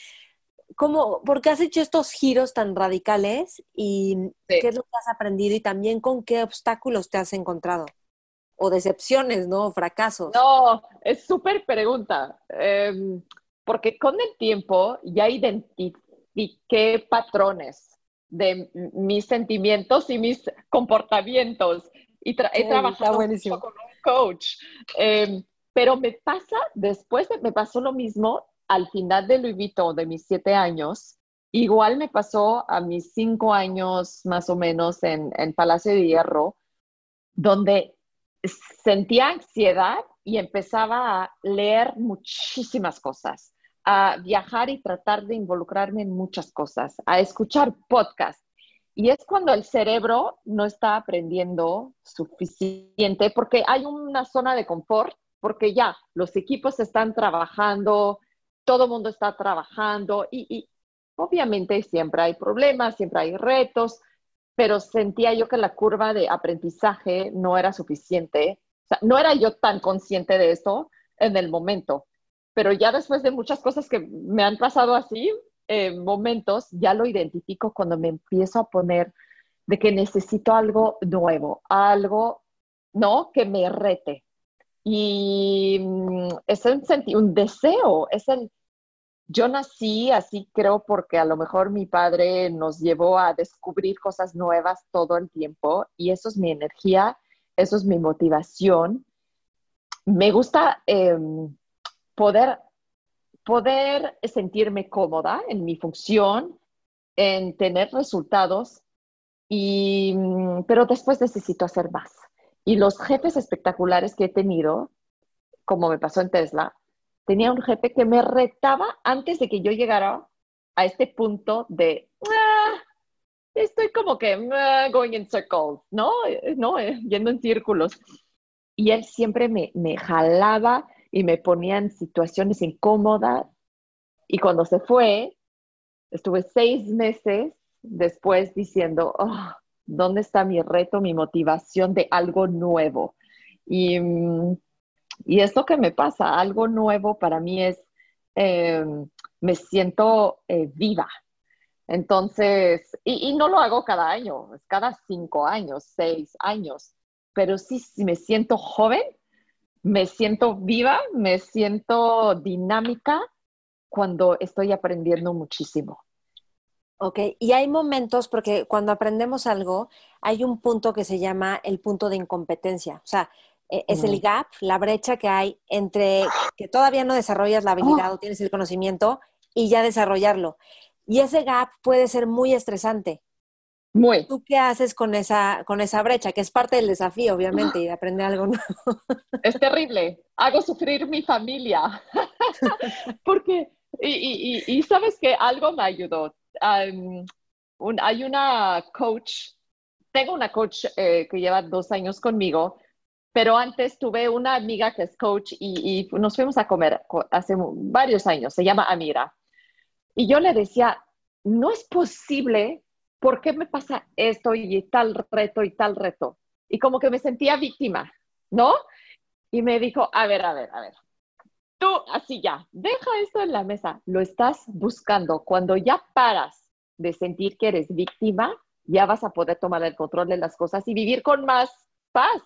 B: ¿Cómo, ¿Por qué has hecho estos giros tan radicales y qué es lo que has aprendido y también con qué obstáculos te has encontrado? O decepciones, ¿no? fracasos.
A: No, es súper pregunta. Em, porque con el tiempo ya identifiqué patrones de mis sentimientos y mis comportamientos y he trabajado mucho con un coach. Em, pero me pasa, después me pasó lo mismo al final de Louis Vuitton, de mis siete años. Igual me pasó a mis cinco años más o menos en, en Palacio de Hierro, donde sentía ansiedad y empezaba a leer muchísimas cosas, a viajar y tratar de involucrarme en muchas cosas, a escuchar podcasts. Y es cuando el cerebro no está aprendiendo suficiente porque hay una zona de confort, porque ya los equipos están trabajando, todo el mundo está trabajando y, y obviamente siempre hay problemas, siempre hay retos, pero sentía yo que la curva de aprendizaje no era suficiente. No era yo tan consciente de esto en el momento, pero ya después de muchas cosas que me han pasado así, eh, momentos, ya lo identifico cuando me empiezo a poner de que necesito algo nuevo, algo, ¿no? Que me rete. Y mm, es un, un deseo, es el, yo nací así, creo, porque a lo mejor mi padre nos llevó a descubrir cosas nuevas todo el tiempo y eso es mi energía, eso es mi motivación. Me gusta em, poder, poder sentirme cómoda en mi función, en tener resultados, y, mm, pero después necesito hacer más. Y los jefes espectaculares que he tenido, como me pasó en Tesla, tenía un jefe que me retaba antes de que yo llegara a este punto de, ah, estoy como que ah, going in circles, ¿no? ¿no? Eh, yendo en círculos. Y él siempre me, me jalaba y me ponía en situaciones incómodas. Y cuando se fue, estuve seis meses después diciendo, oh, ¿dónde está mi reto, mi motivación de algo nuevo? Y y esto que me pasa, algo nuevo para mí es, em, me siento eh, viva. Entonces, y, no lo hago cada año, es cada cinco años, seis años, pero sí, sí me siento joven, me siento viva, me siento dinámica cuando estoy aprendiendo muchísimo.
B: Ok, y hay momentos, porque cuando aprendemos algo, hay un punto que se llama el punto de incompetencia. O sea, es el gap, la brecha que hay entre que todavía no desarrollas la habilidad o tienes el conocimiento y ya desarrollarlo. Y ese gap puede ser muy estresante.
A: Muy.
B: ¿Tú qué haces con esa, con esa brecha? Que es parte del desafío, obviamente, y de aprender algo nuevo.
A: Es terrible. Hago sufrir mi familia. Porque, y, y, y, sabes que algo me ayudó. hay una coach, tengo una coach eh, que lleva dos años conmigo, pero antes tuve una amiga que es coach y, nos fuimos a comer hace varios años, se llama Amira. Y yo le decía, no es posible, ¿por qué me pasa esto y tal reto y tal reto? Y como que me sentía víctima, ¿no? Y me dijo, a ver, a ver, a ver, tú así ya, deja esto en la mesa, lo estás buscando. Cuando ya paras de sentir que eres víctima, ya vas a poder tomar el control de las cosas y vivir con más paz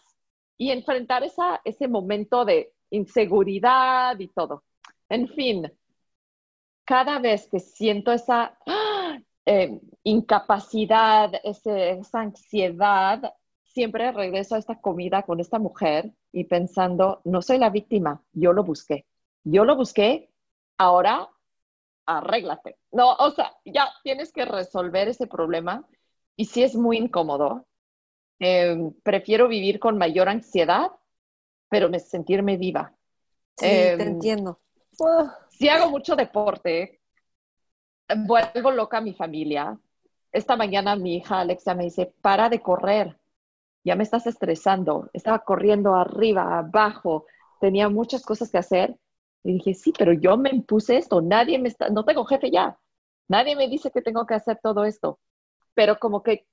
A: y enfrentar esa, ese momento de inseguridad y todo. En fin, cada vez que siento esa eh, incapacidad, esa ansiedad, siempre regreso a esta comida con esta mujer y pensando, no soy la víctima, yo lo busqué. Yo lo busqué, ahora arréglate. No, o sea, ya tienes que resolver ese problema y sí es muy incómodo, Em, prefiero vivir con mayor ansiedad, pero me, sentirme viva.
B: Sí, te em, entiendo.
A: Si hago mucho deporte, vuelvo loca a mi familia. Esta mañana mi hija Alexia me dice, para de correr, ya me estás estresando. Estaba corriendo arriba, abajo, tenía muchas cosas que hacer. Y dije, sí, pero yo me impuse esto, nadie me está, no tengo jefe ya, nadie me dice que tengo que hacer todo esto. Pero como que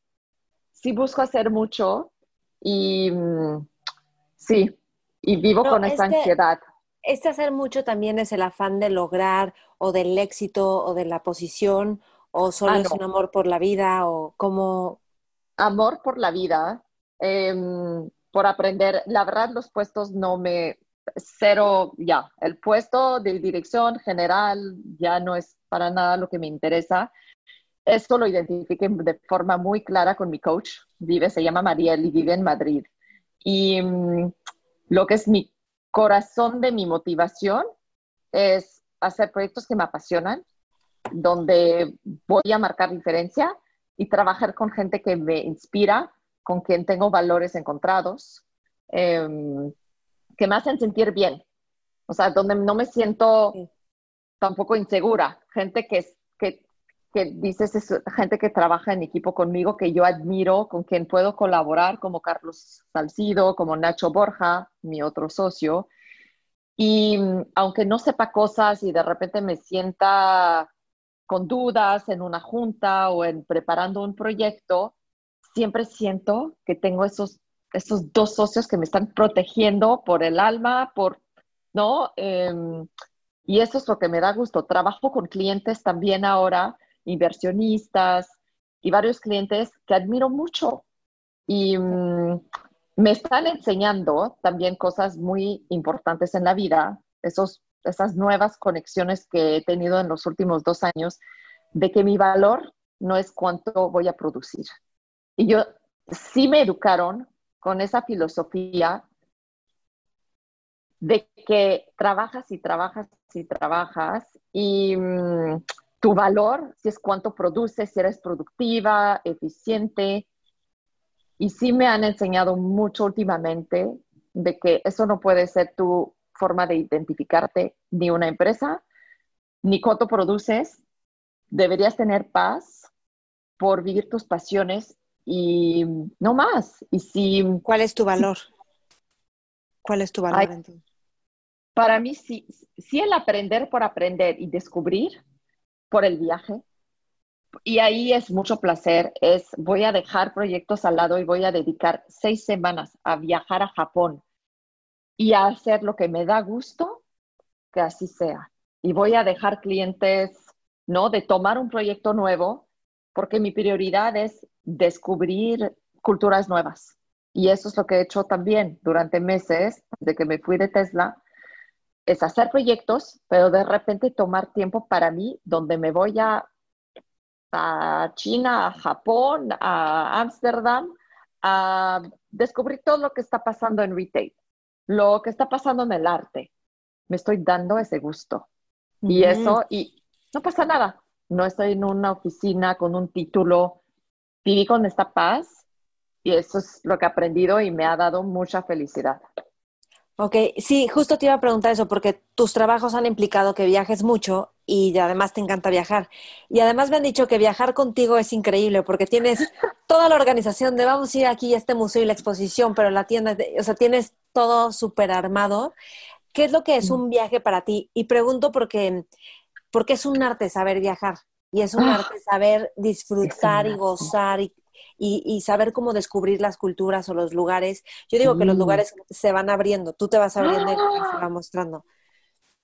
A: sí busco hacer mucho y mm, sí, y vivo con esa ansiedad.
B: Este hacer mucho también es el afán de lograr o del éxito o de la posición o solo ah, es un amor por la vida o como...
A: Amor por la vida, em, por aprender. La verdad los puestos no me... Cero, ya, el puesto de dirección general ya no es para nada lo que me interesa esto lo identifiqué de forma muy clara con mi coach. Vive, se llama Mariel y vive en Madrid. Y mm, lo que es mi corazón de mi motivación es hacer proyectos que me apasionan, donde voy a marcar diferencia y trabajar con gente que me inspira, con quien tengo valores encontrados. Em, que me hacen sentir bien. O sea, donde no me siento tampoco insegura. Gente que, que, que dices, es gente que trabaja en equipo conmigo, que yo admiro, con quien puedo colaborar, como Carlos Salcido, como Nacho Borja, mi otro socio. Y mm, aunque no sepa cosas y de repente me sienta con dudas en una junta o en preparando un proyecto, siempre siento que tengo esos, esos dos socios que me están protegiendo por el alma, por, ¿no? Em, y eso es lo que me da gusto. Trabajo con clientes también ahora, inversionistas y varios clientes que admiro mucho. Y mm, me están enseñando también cosas muy importantes en la vida, esos, esas nuevas conexiones que he tenido en los últimos dos años, de que mi valor no es cuánto voy a producir. Y yo sí me educaron con esa filosofía de que trabajas y trabajas y trabajas y mm, tu valor, si es cuánto produces, si eres productiva, eficiente. Y sí me han enseñado mucho últimamente de que eso no puede ser tu forma de identificarte ni una empresa, ni cuánto produces. Deberías tener paz por vivir tus pasiones y no más. Y si,
B: ¿Cuál es tu valor? ¿Cuál es tu valor entonces?
A: Para mí, sí, sí el aprender por aprender y descubrir por el viaje. Y ahí es mucho placer, es voy a dejar proyectos al lado y voy a dedicar seis semanas a viajar a Japón y a hacer lo que me da gusto, que así sea. Y voy a dejar clientes, ¿no? De tomar un proyecto nuevo, porque mi prioridad es descubrir culturas nuevas. Y eso es lo que he hecho también durante meses, desde que me fui de Tesla es hacer proyectos, pero de repente tomar tiempo para mí, donde me voy a, a China, a Japón, a Ámsterdam, a descubrir todo lo que está pasando en retail, lo que está pasando en el arte. Me estoy dando ese gusto. Y eso, y no pasa nada. No estoy en una oficina con un título. Viví con esta paz y eso es lo que he aprendido y me ha dado mucha felicidad.
B: Ok, sí, justo te iba a preguntar eso, porque tus trabajos han implicado que viajes mucho y además te encanta viajar. Y además me han dicho que viajar contigo es increíble, porque tienes toda la organización de vamos a ir aquí a este museo y la exposición, pero la tienda, o sea, tienes todo súper armado. ¿Qué es lo que es un viaje para ti? Y pregunto porque, porque es un arte saber viajar y es un ah. arte saber disfrutar y gozar y y, saber cómo descubrir las culturas o los lugares. Yo digo que los lugares se van abriendo, tú te vas abriendo y se va mostrando.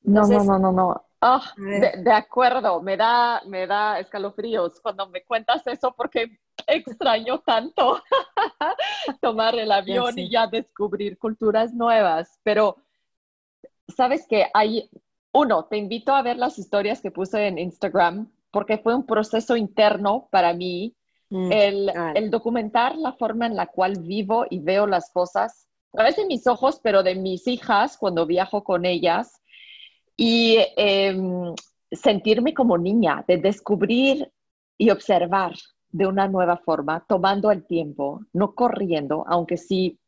A: no, no, no, no, no. Ah, de, acuerdo, me da, me da escalofríos cuando me cuentas eso porque extraño tanto tomar el avión y ya descubrir culturas nuevas. Pero, ¿sabes que Hay, uno, te invito a ver las historias que puse en Instagram porque fue un proceso interno para mí Mm, el, documentar la forma en la cual vivo y veo las cosas, a veces mis ojos, pero de mis hijas cuando viajo con ellas, y em, sentirme como niña, de descubrir y observar de una nueva forma, tomando el tiempo, no corriendo, aunque sí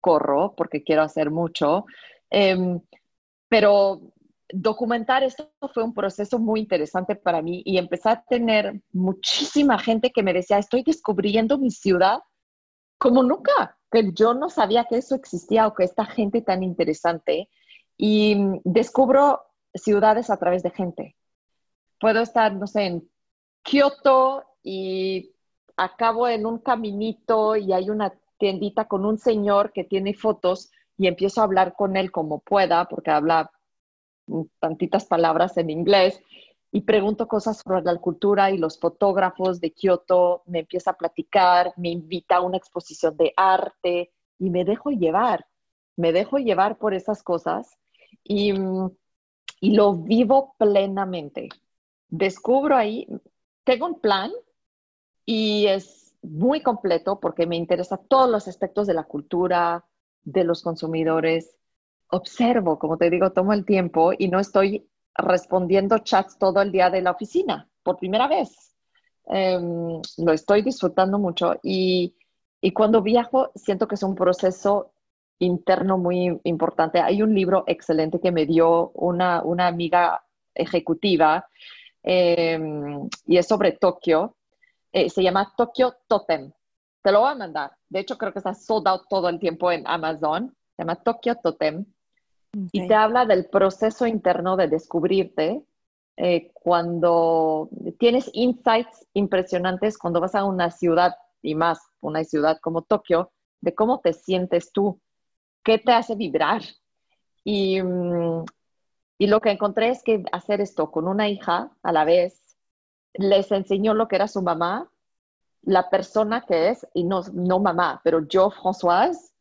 A: corro porque quiero hacer mucho, em, pero documentar esto fue un proceso muy interesante para mí y empecé a tener muchísima gente que me decía, estoy descubriendo mi ciudad como nunca, que yo no sabía que eso existía o que esta gente tan interesante y descubro ciudades a través de gente. Puedo estar, no sé, en Kioto y acabo en un caminito y hay una tiendita con un señor que tiene fotos y empiezo a hablar con él como pueda porque habla tantitas palabras en inglés y pregunto cosas sobre la cultura y los fotógrafos de Kioto me empieza a platicar, me invita a una exposición de arte y me dejo llevar, me dejo llevar por esas cosas y, y lo vivo plenamente. Descubro ahí, tengo un plan y es muy completo porque me interesa todos los aspectos de la cultura, de los consumidores, observo, como te digo, tomo el tiempo y no estoy respondiendo chats todo el día de la oficina, por primera vez. Em, lo estoy disfrutando mucho y, y, cuando viajo siento que es un proceso interno muy importante. Hay un libro excelente que me dio una, una amiga ejecutiva em, y es sobre Tokio. Eh, se llama Tokyo Totem. Te lo voy a mandar. De hecho, creo que está sold out todo el tiempo en Amazon. Se llama Tokyo Totem. Y te habla del proceso interno de descubrirte eh, cuando tienes insights impresionantes cuando vas a una ciudad y más una ciudad como Tokio, de cómo te sientes tú, qué te hace vibrar. Y, mm, y lo que encontré es que hacer esto con una hija a la vez les enseñó lo que era su mamá, la persona que es, y no, no mamá, pero yo, Françoise,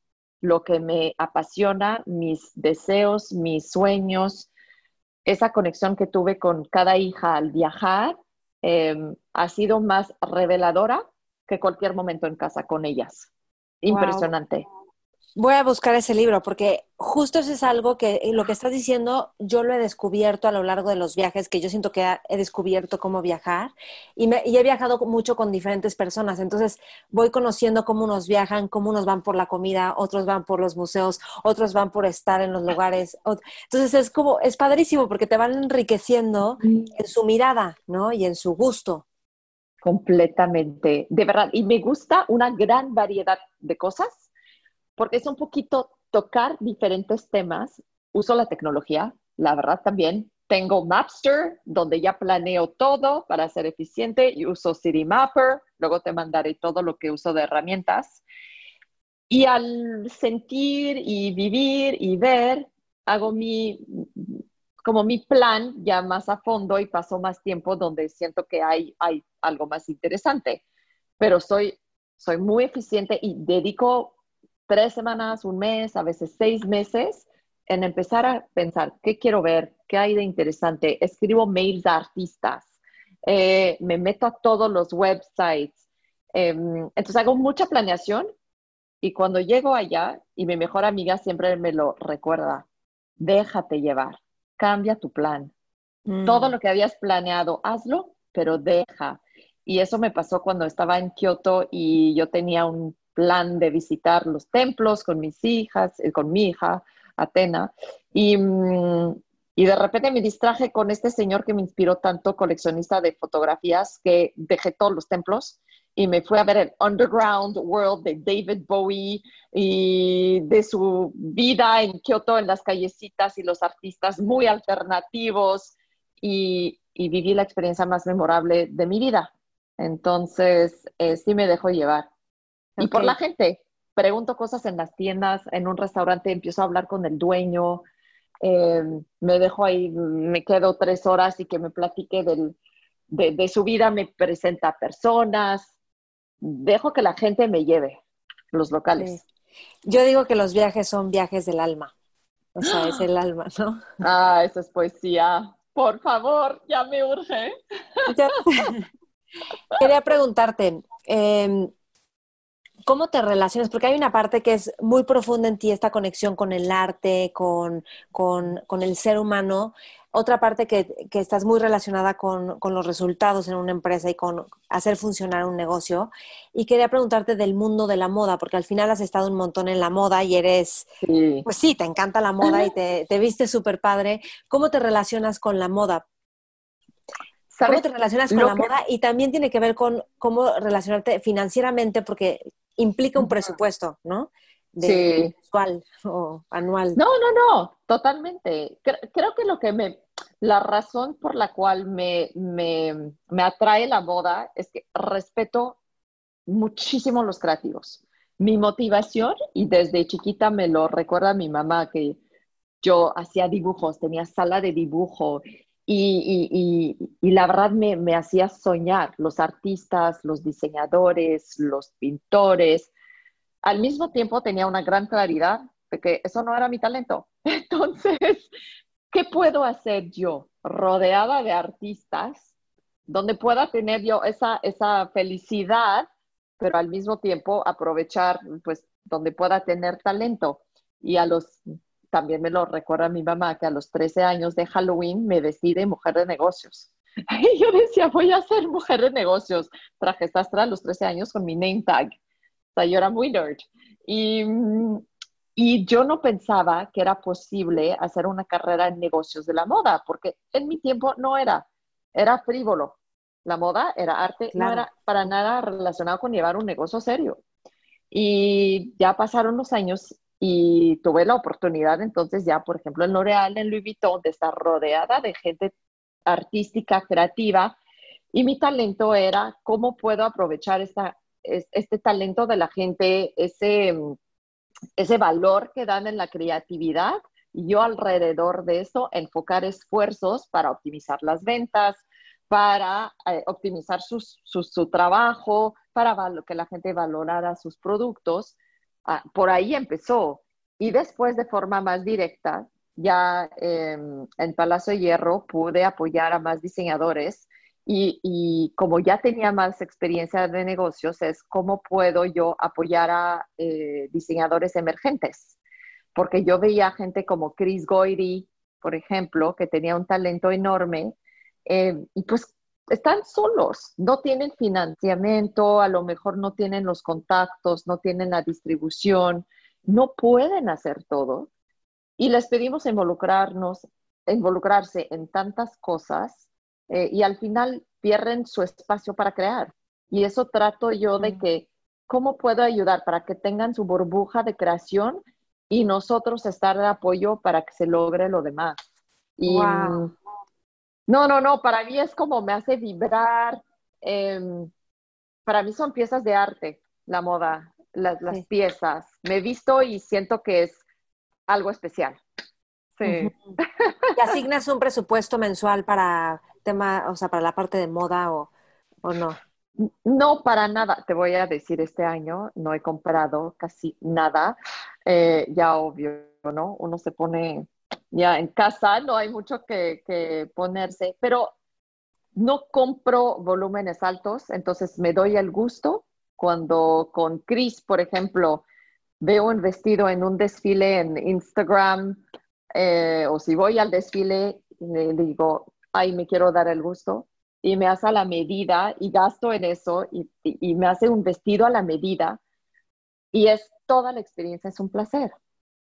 A: lo que me apasiona, mis deseos, mis sueños, esa conexión que tuve con cada hija al viajar, em, ha sido más reveladora que cualquier momento en casa con ellas. Impresionante.
B: Voy a buscar ese libro porque justo eso es algo que eh, lo que estás diciendo yo lo he descubierto a lo largo de los viajes, que yo siento que he descubierto cómo viajar y, me, y he viajado mucho con diferentes personas. Entonces voy conociendo cómo unos viajan, cómo unos van por la comida, otros van por los museos, otros van por estar en los lugares. Entonces es como, es padrísimo porque te van enriqueciendo en su mirada, ¿no? Y en su gusto.
A: Completamente, de verdad. Y me gusta una gran variedad de cosas porque es un poquito tocar diferentes temas. Uso la tecnología, la verdad también. Tengo Mapster, donde ya planeo todo para ser eficiente y uso City Mapper. Luego te mandaré todo lo que uso de herramientas. Y al sentir y vivir y ver, hago mi, como mi plan ya más a fondo y paso más tiempo donde siento que hay, hay algo más interesante. Pero soy, soy muy eficiente y dedico tres semanas, un mes, a veces seis meses, en empezar a pensar qué quiero ver, qué hay de interesante. Escribo mails a artistas, eh, me meto a todos los websites. Em, entonces hago mucha planeación y cuando llego allá, y mi mejor amiga siempre me lo recuerda, déjate llevar, cambia tu plan. Todo mm. lo que habías planeado, hazlo, pero deja. Y eso me pasó cuando estaba en Kioto y yo tenía un plan de visitar los templos con mis hijas, eh, con mi hija, Atena, y, mm, y, de repente me distraje con este señor que me inspiró tanto, coleccionista de fotografías, que dejé todos los templos y me fui a ver el Underground World de David Bowie y de su vida en Kioto, en las callecitas y los artistas muy alternativos y, y viví la experiencia más memorable de mi vida. Entonces, eh, sí me dejó llevar. Y por la gente, pregunto cosas en las tiendas, en un restaurante, empiezo a hablar con el dueño, eh, me dejo ahí, me quedo tres horas y que me platique del, de, su vida, me presenta personas, dejo que la gente me lleve, los locales.
B: Yo digo que los viajes son viajes del alma, o sea, es el alma, ¿no?
A: Ah, eso es poesía. Por favor, ya me urge.
B: Quería preguntarte, eh, ¿Cómo te relacionas? Porque hay una parte que es muy profunda en ti, esta conexión con el arte, con, el ser humano. Otra parte que, estás muy relacionada con, los resultados en una empresa y con hacer funcionar un negocio. Y quería preguntarte del mundo de la moda, porque al final has estado un montón en la moda y eres, pues sí, te encanta la moda y te, te viste súper padre. ¿Cómo te relacionas con la moda? ¿Cómo te relacionas con la moda? Y también tiene que ver con cómo relacionarte financieramente, porque implica un presupuesto, ¿no? De mensual o anual.
A: No, no, no, totalmente. Creo, que lo que me, la razón por la cual me, me, me atrae la moda es que respeto muchísimo los creativos. Mi motivación, y desde chiquita me lo recuerda mi mamá, que yo hacía dibujos, tenía sala de dibujo y, y, y, la verdad me, me, hacía soñar los artistas, los diseñadores, los pintores. Al mismo tiempo tenía una gran claridad de que eso no era mi talento. Entonces, ¿qué puedo hacer yo rodeada de artistas donde pueda tener yo esa, esa felicidad, pero al mismo tiempo aprovechar, pues, donde pueda tener talento? Y a los también me lo recuerda mi mamá, que a los 13 años de Halloween me decide mujer de negocios. Y yo decía, voy a ser mujer de negocios. Traje sastra a los 13 años con mi name tag. O sea, yo era muy nerd. Y, Y yo no pensaba que era posible hacer una carrera en negocios de la moda, porque en mi tiempo no era, era frívolo. La moda era arte, no era para nada relacionado con llevar un negocio serio. Y ya pasaron los años y tuve la oportunidad entonces ya, por ejemplo, en L'Oreal, en Louis Vuitton, de estar rodeada de gente artística, creativa, y mi talento era cómo puedo aprovechar esta, este talento de la gente, ese, ese valor que dan en la creatividad, y yo alrededor de eso enfocar esfuerzos para optimizar las ventas, para eh, optimizar su trabajo, para que la gente valorara sus productos. Ah, por ahí empezó. Y después, de forma más directa, ya em, en Palacio Hierro pude apoyar a más diseñadores y, como ya tenía más experiencia de negocios, es cómo puedo yo apoyar a eh, diseñadores emergentes. Porque yo veía gente como Chris Goyri, por ejemplo, que tenía un talento enorme em, y pues están solos, no tienen financiamiento, a lo mejor no tienen los contactos, no tienen la distribución, no pueden hacer todo y les pedimos involucrarnos, involucrarse en tantas cosas eh, y al final pierden su espacio para crear. Y eso trato yo de que, ¿cómo puedo ayudar para que tengan su burbuja de creación y nosotros estar de apoyo para que se logre lo demás? Y, mm, No, no, no, para mí es como me hace vibrar. Em, para mí son piezas de arte, la moda, las, las piezas. Me he visto y siento que es algo especial. Sí.
B: ¿Y asignas un presupuesto mensual para tema, o sea, para la parte de moda o, o no?
A: No, para nada. Te voy a decir, este año no he comprado casi nada. Eh, ya obvio, ¿no? Uno se pone ya en casa, no hay mucho que, que ponerse, pero no compro volúmenes altos, entonces me doy el gusto cuando con Chris, por ejemplo, veo un vestido en un desfile en Instagram eh, o si voy al desfile, le digo, ay, me quiero dar el gusto y me hace a la medida y gasto en eso y, y, me hace un vestido a la medida y es toda la experiencia, es un placer.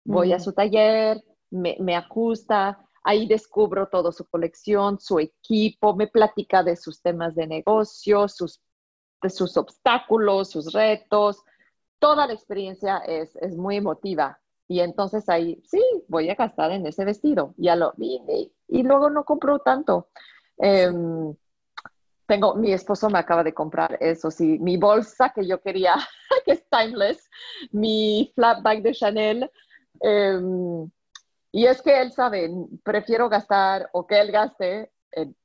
A: Voy a su taller, me, me ajusta, ahí descubro toda su colección, su equipo, me platica de sus temas de negocio, sus, sus obstáculos, sus retos, toda la experiencia es, es muy emotiva. Y entonces ahí, sí, voy a gastar en ese vestido. Ya lo vi y, luego no compro tanto. Em, tengo, mi esposo me acaba de comprar eso, sí, mi bolsa que yo quería, que es timeless, mi flat bag de Chanel. Em, y es que él sabe, prefiero gastar o que él gaste en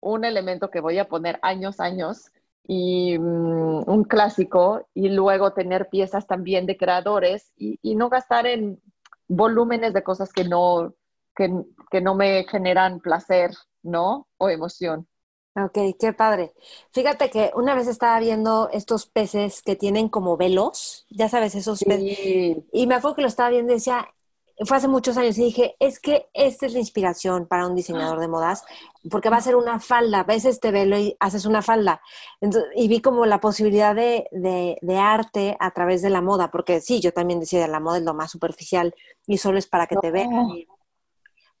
A: un elemento que voy a poner años, años, y mm, un clásico y luego tener piezas también de creadores y, no gastar en volúmenes de cosas que no, que, que, no me generan placer, ¿no? O emoción.
B: Ok, qué padre. Fíjate que una vez estaba viendo estos peces que tienen como velos, ya sabes, esos peces. Y me acuerdo que lo estaba viendo y decía, fue hace muchos años y dije, es que esta es la inspiración para un diseñador de modas, porque va a ser una falda, ves este velo y haces una falda. y vi como la posibilidad de, de, arte a través de la moda, porque sí, yo también decía, la moda es lo más superficial y solo es para que te vean.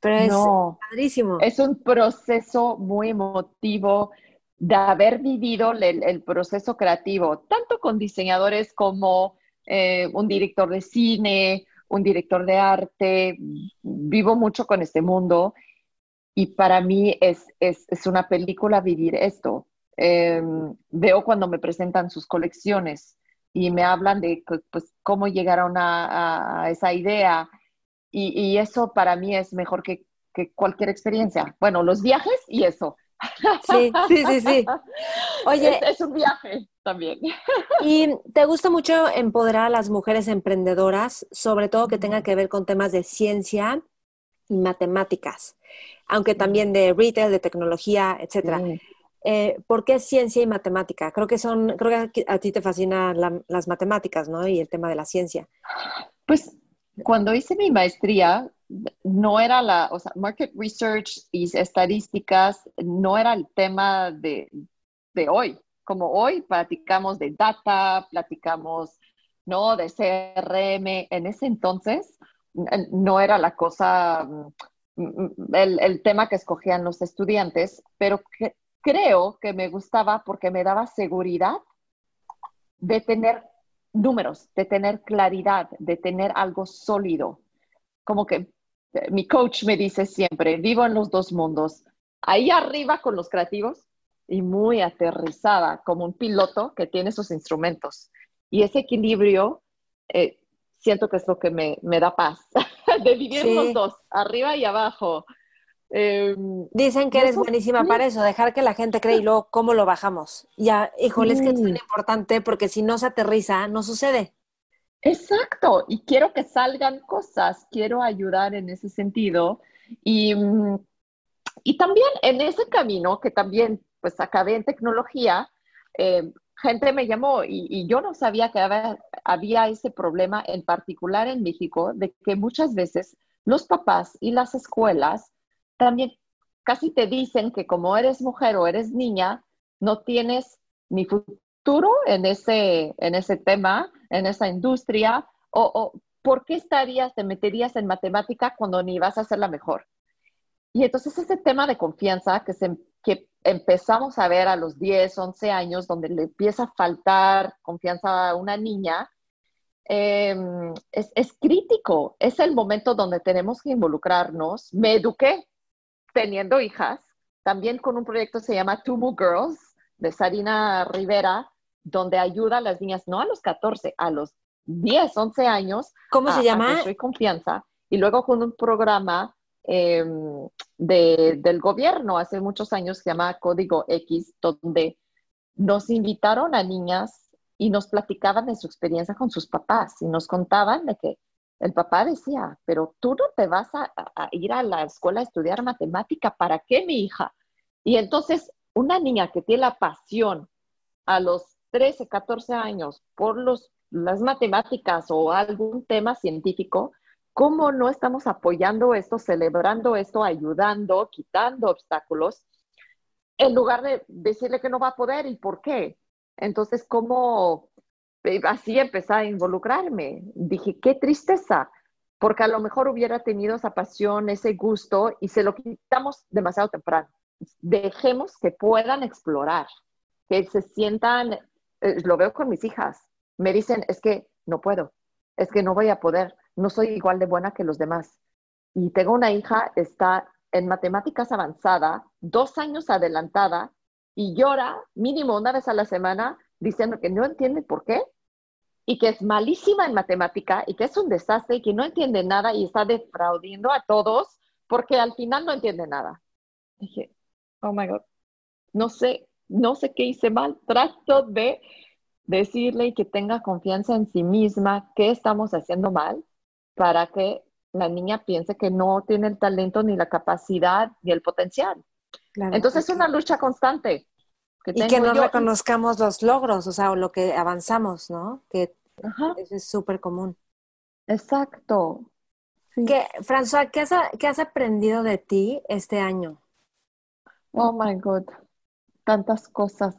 B: Pero es padrísimo.
A: Es un proceso muy emotivo de haber vivido el, proceso creativo, tanto con diseñadores como eh, un director de cine, un director de arte, vivo mucho con este mundo y para mí es, es, es una película vivir esto. Em, veo cuando me presentan sus colecciones y me hablan de pues, cómo llegaron a, a esa idea y, y, eso para mí es mejor que, que cualquier experiencia. Bueno, los viajes y eso.
B: Sí, sí, sí, sí.
A: Oye, es, un viaje también.
B: ¿Y te gusta mucho empoderar a las mujeres emprendedoras, sobre todo que tenga que ver con temas de ciencia y matemáticas, aunque también de retail, de tecnología, etcétera? Eh, ¿Por qué ciencia y matemática? Creo que son, creo que a ti te fascinan las matemáticas, ¿no? Y el tema de la ciencia.
A: Pues cuando hice mi maestría, no era la, o sea, market research y estadísticas no era el tema de, de hoy. Como hoy platicamos de data, platicamos ¿no? De CRM. En ese entonces no era la cosa, mm, mm, el, tema que escogían los estudiantes, pero creo que me gustaba porque me daba seguridad de tener números, de tener claridad, de tener algo sólido. Como que mi coach me dice siempre, vivo en los dos mundos, ahí arriba con los creativos y muy aterrizada como un piloto que tiene sus instrumentos. Y ese equilibrio eh, siento que es lo que me, da paz, de vivir los dos, arriba y abajo.
B: Em, Dicen que eres buenísima para eso, dejar que la gente cree y luego cómo lo bajamos. Ya, híjole, es que es muy importante porque si no se aterriza, no sucede.
A: Exacto, y quiero que salgan cosas, quiero ayudar en ese sentido. Y, mm, y también en ese camino, que también pues acabé en tecnología, eh, gente me llamó y, yo no sabía que había, ese problema en particular en México, de que muchas veces los papás y las escuelas también casi te dicen que como eres mujer o eres niña, no tienes ni futuro en ese, en ese tema, en esa industria, o, ¿por qué estarías, te meterías en matemática cuando ni vas a ser la mejor? Y entonces ese tema de confianza que, se, que empezamos a ver a los 10, 11 años, donde le empieza a faltar confianza a una niña, em, es, es, crítico. Es el momento donde tenemos que involucrarnos. Me eduqué teniendo hijas, también con un proyecto que se llama Tumu Girls, de Sarina Rivera, donde ayuda a las niñas, no a los 14, a los 10, 11 años.
B: ¿Cómo se llama?
A: A confianza. Y luego con un programa Em, del gobierno hace muchos años que se llama Código X, donde nos invitaron a niñas y nos platicaban de su experiencia con sus papás y nos contaban de que el papá decía, pero tú no te vas a, a ir a la escuela a estudiar matemática, ¿para qué mi hija? Y entonces una niña que tiene la pasión a los 13, 14 años por los, las matemáticas o algún tema científico, ¿Cómo no estamos apoyando esto, celebrando esto, ayudando, quitando obstáculos, en lugar de decirle que no va a poder y por qué? Entonces, ¿cómo eh, así empecé a involucrarme? Dije, qué tristeza, porque a lo mejor hubiera tenido esa pasión, ese gusto y se lo quitamos demasiado temprano. Dejemos que puedan explorar, que se sientan, eh, lo veo con mis hijas, me dicen, es que no puedo, es que no voy a poder no soy igual de buena que los demás. Y tengo una hija, está en matemáticas avanzada, dos años adelantada, y llora mínimo una vez a la semana diciendo que no entiende por qué y que es malísima en matemática y que es un desastre y que no entiende nada y está defraudiendo a todos porque al final no entiende nada. Dije, oh my God, no sé, no sé qué hice mal. Trato de decirle que tenga confianza en sí misma, qué estamos haciendo mal para que la niña piense que no tiene el talento ni la capacidad ni el potencial. Entonces es una lucha constante.
B: y que no reconozcamos los logros, o sea, lo que avanzamos, ¿no? Que eso es súper común.
A: Exacto.
B: ¿Qué, François, ¿qué has, ¿qué has aprendido de ti este año?
A: Oh my God, tantas cosas.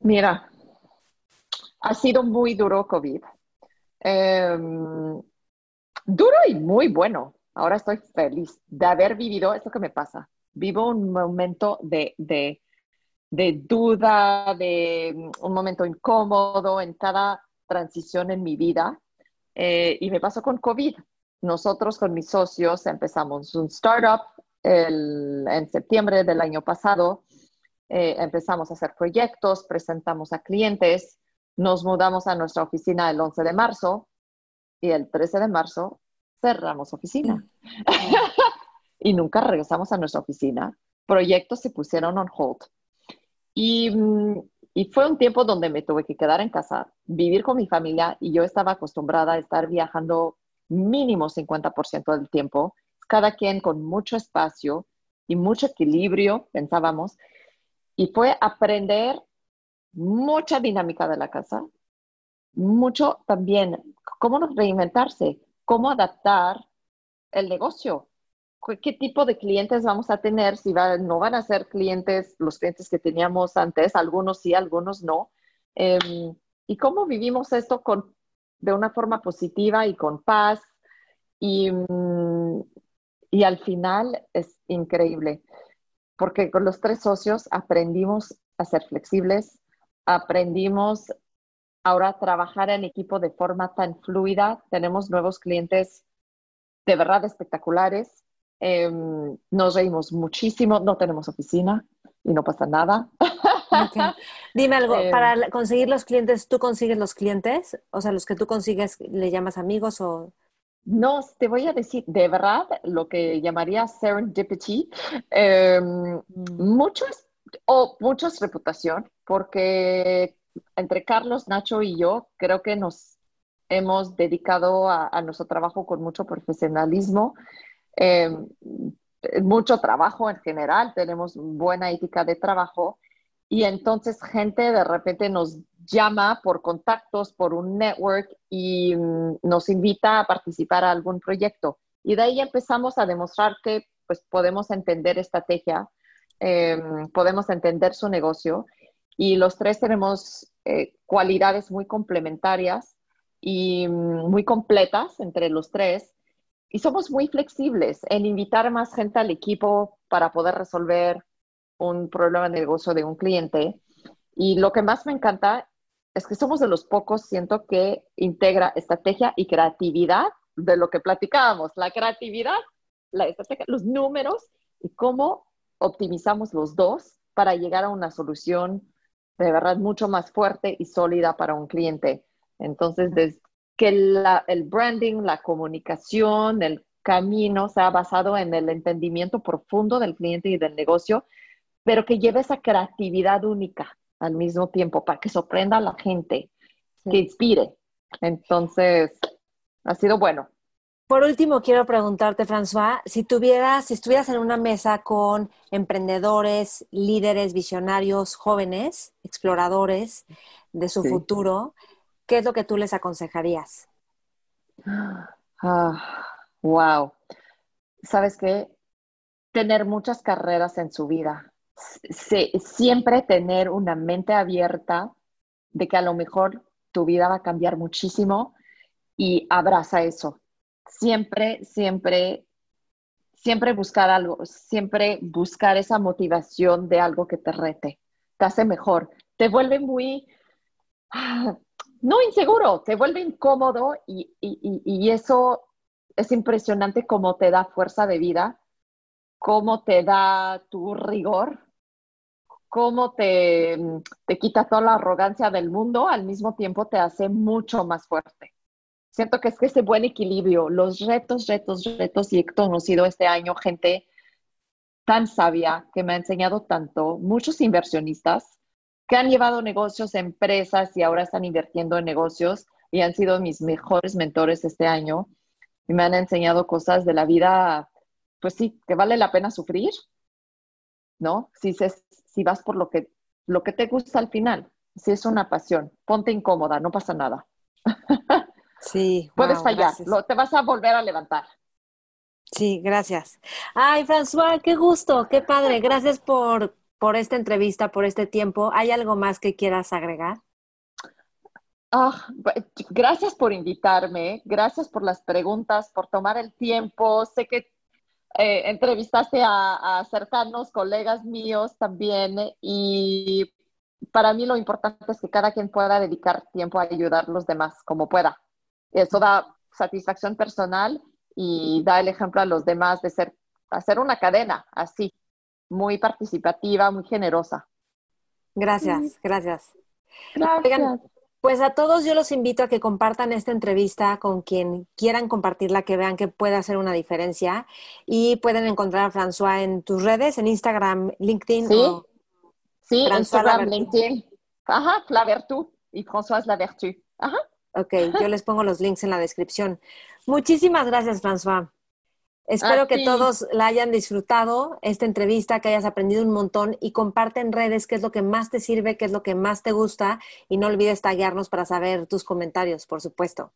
A: Mira, ha sido muy duro COVID. Em, Duro y muy bueno. Ahora estoy feliz de haber vivido esto que me pasa. Vivo un momento de, de, duda, de un momento incómodo en cada transición en mi vida. Eh, y me pasó con COVID. Nosotros con mis socios empezamos un startup en septiembre del año pasado. Eh, empezamos a hacer proyectos, presentamos a clientes, nos mudamos a nuestra oficina el 11 de marzo y el 13 de marzo cerramos oficina. y nunca regresamos a nuestra oficina. Proyectos se pusieron on hold. Y, mm, y, fue un tiempo donde me tuve que quedar en casa, vivir con mi familia y yo estaba acostumbrada a estar viajando mínimo 50% del tiempo, cada quien con mucho espacio y mucho equilibrio, pensábamos. Y fue aprender mucha dinámica de la casa, mucho también cómo reinventarse, cómo adaptar el negocio. ¿Qué tipo de clientes vamos a tener? Si no van a ser clientes, los clientes que teníamos antes, algunos sí, algunos no. Em, ¿Y cómo vivimos esto con de una forma positiva y con paz. Y, mm, y al final es increíble, porque con los tres socios aprendimos a ser flexibles, aprendimos ahora a trabajar en equipo de forma tan fluida. Tenemos nuevos clientes de verdad espectaculares. Em, nos reímos muchísimo, no tenemos oficina y no pasa nada.
B: Dime algo, em, para conseguir los clientes, ¿tú consigues los clientes? O sea, los que tú consigues, ¿le llamas amigos o...?
A: No, te voy a decir, de verdad, lo que llamaría serendipity, eh, mucho o mucho es reputación, porque entre Carlos, Nacho y yo creo que nos hemos dedicado a, nuestro trabajo con mucho profesionalismo, em, mucho trabajo en general, tenemos buena ética de trabajo y entonces gente de repente nos llama por contactos, por un network y mm, nos invita a participar a algún proyecto. Y de ahí empezamos a demostrar que pues, podemos entender estrategia, em, podemos entender su negocio y los tres tenemos eh, cualidades muy complementarias y mm, muy completas entre los tres. Y somos muy flexibles en invitar más gente al equipo para poder resolver un problema de negocio de un cliente. Y lo que más me encanta es que somos de los pocos, siento que integra estrategia y creatividad de lo que platicábamos, la creatividad, la estrategia, los números y cómo optimizamos los dos para llegar a una solución de verdad mucho más fuerte y sólida para un cliente. Entonces, desde que el branding, la comunicación, el camino sea basado en el entendimiento profundo del cliente y del negocio, pero que lleve esa creatividad única al mismo tiempo para que sorprenda a la gente, que inspire. Entonces, ha sido bueno.
B: Por último, quiero preguntarte, François, si tuvieras, si estuvieras en una mesa con emprendedores, líderes, visionarios, jóvenes, exploradores de su futuro, ¿qué es lo que tú les aconsejarías?
A: Ah, wow. ¿Sabes qué? Tener muchas carreras en su vida. Siempre tener una mente abierta de que a lo mejor tu vida va a cambiar muchísimo y abraza eso. Siempre, siempre, siempre buscar algo, siempre buscar esa motivación de algo que te rete, te hace mejor, te vuelve muy, ah, no inseguro, te vuelve incómodo y, eso es impresionante cómo te da fuerza de vida, cómo te da tu rigor, cómo te, te quita toda la arrogancia del mundo, al mismo tiempo te hace mucho más fuerte siento que es que ese buen equilibrio, los retos, retos, retos, y he conocido este año gente tan sabia que me ha enseñado tanto, muchos inversionistas que han llevado negocios, empresas y ahora están invirtiendo en negocios y han sido mis mejores mentores este año y me han enseñado cosas de la vida, pues sí, que vale la pena sufrir, ¿no? Si, si vas por lo que, lo que te gusta al final, si es una pasión, ponte incómoda, no pasa nada.
B: Sí.
A: Puedes fallar, te vas a volver a levantar.
B: Sí, gracias. Ay, François, qué gusto, qué padre. Gracias por, por esta entrevista, por este tiempo. ¿Hay algo más que quieras agregar?
A: Ah, gracias por invitarme, gracias por las preguntas, por tomar el tiempo. Sé que eh, entrevistaste a, a, cercanos colegas míos también y para mí lo importante es que cada quien pueda dedicar tiempo a ayudar a los demás como pueda. Eso da satisfacción personal y da el ejemplo a los demás de ser, hacer una cadena así, muy participativa, muy generosa.
B: Gracias, gracias. Gracias. Pues a todos yo los invito a que compartan esta entrevista con quien quieran compartirla, que vean que puede hacer una diferencia y pueden encontrar a François en tus redes, en Instagram, LinkedIn.
A: Sí, sí Instagram, LinkedIn. Ajá, La Vertu y François La Vertu. Ajá.
B: Ok, yo les pongo los links en la descripción. Muchísimas gracias, François. Espero que todos la hayan disfrutado, esta entrevista, que hayas aprendido un montón y comparte en redes qué es lo que más te sirve, qué es lo que más te gusta y no olvides taguearnos para saber tus comentarios, por supuesto.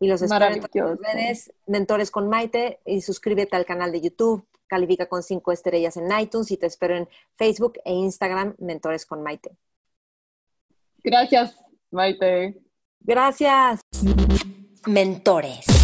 B: Y los espero en las redes, Mentores con Maite y suscríbete al canal de YouTube, califica con cinco estrellas en iTunes y te espero en Facebook e Instagram, Mentores con Maite.
A: Gracias, Maite.
B: Gracias.
C: Mentores.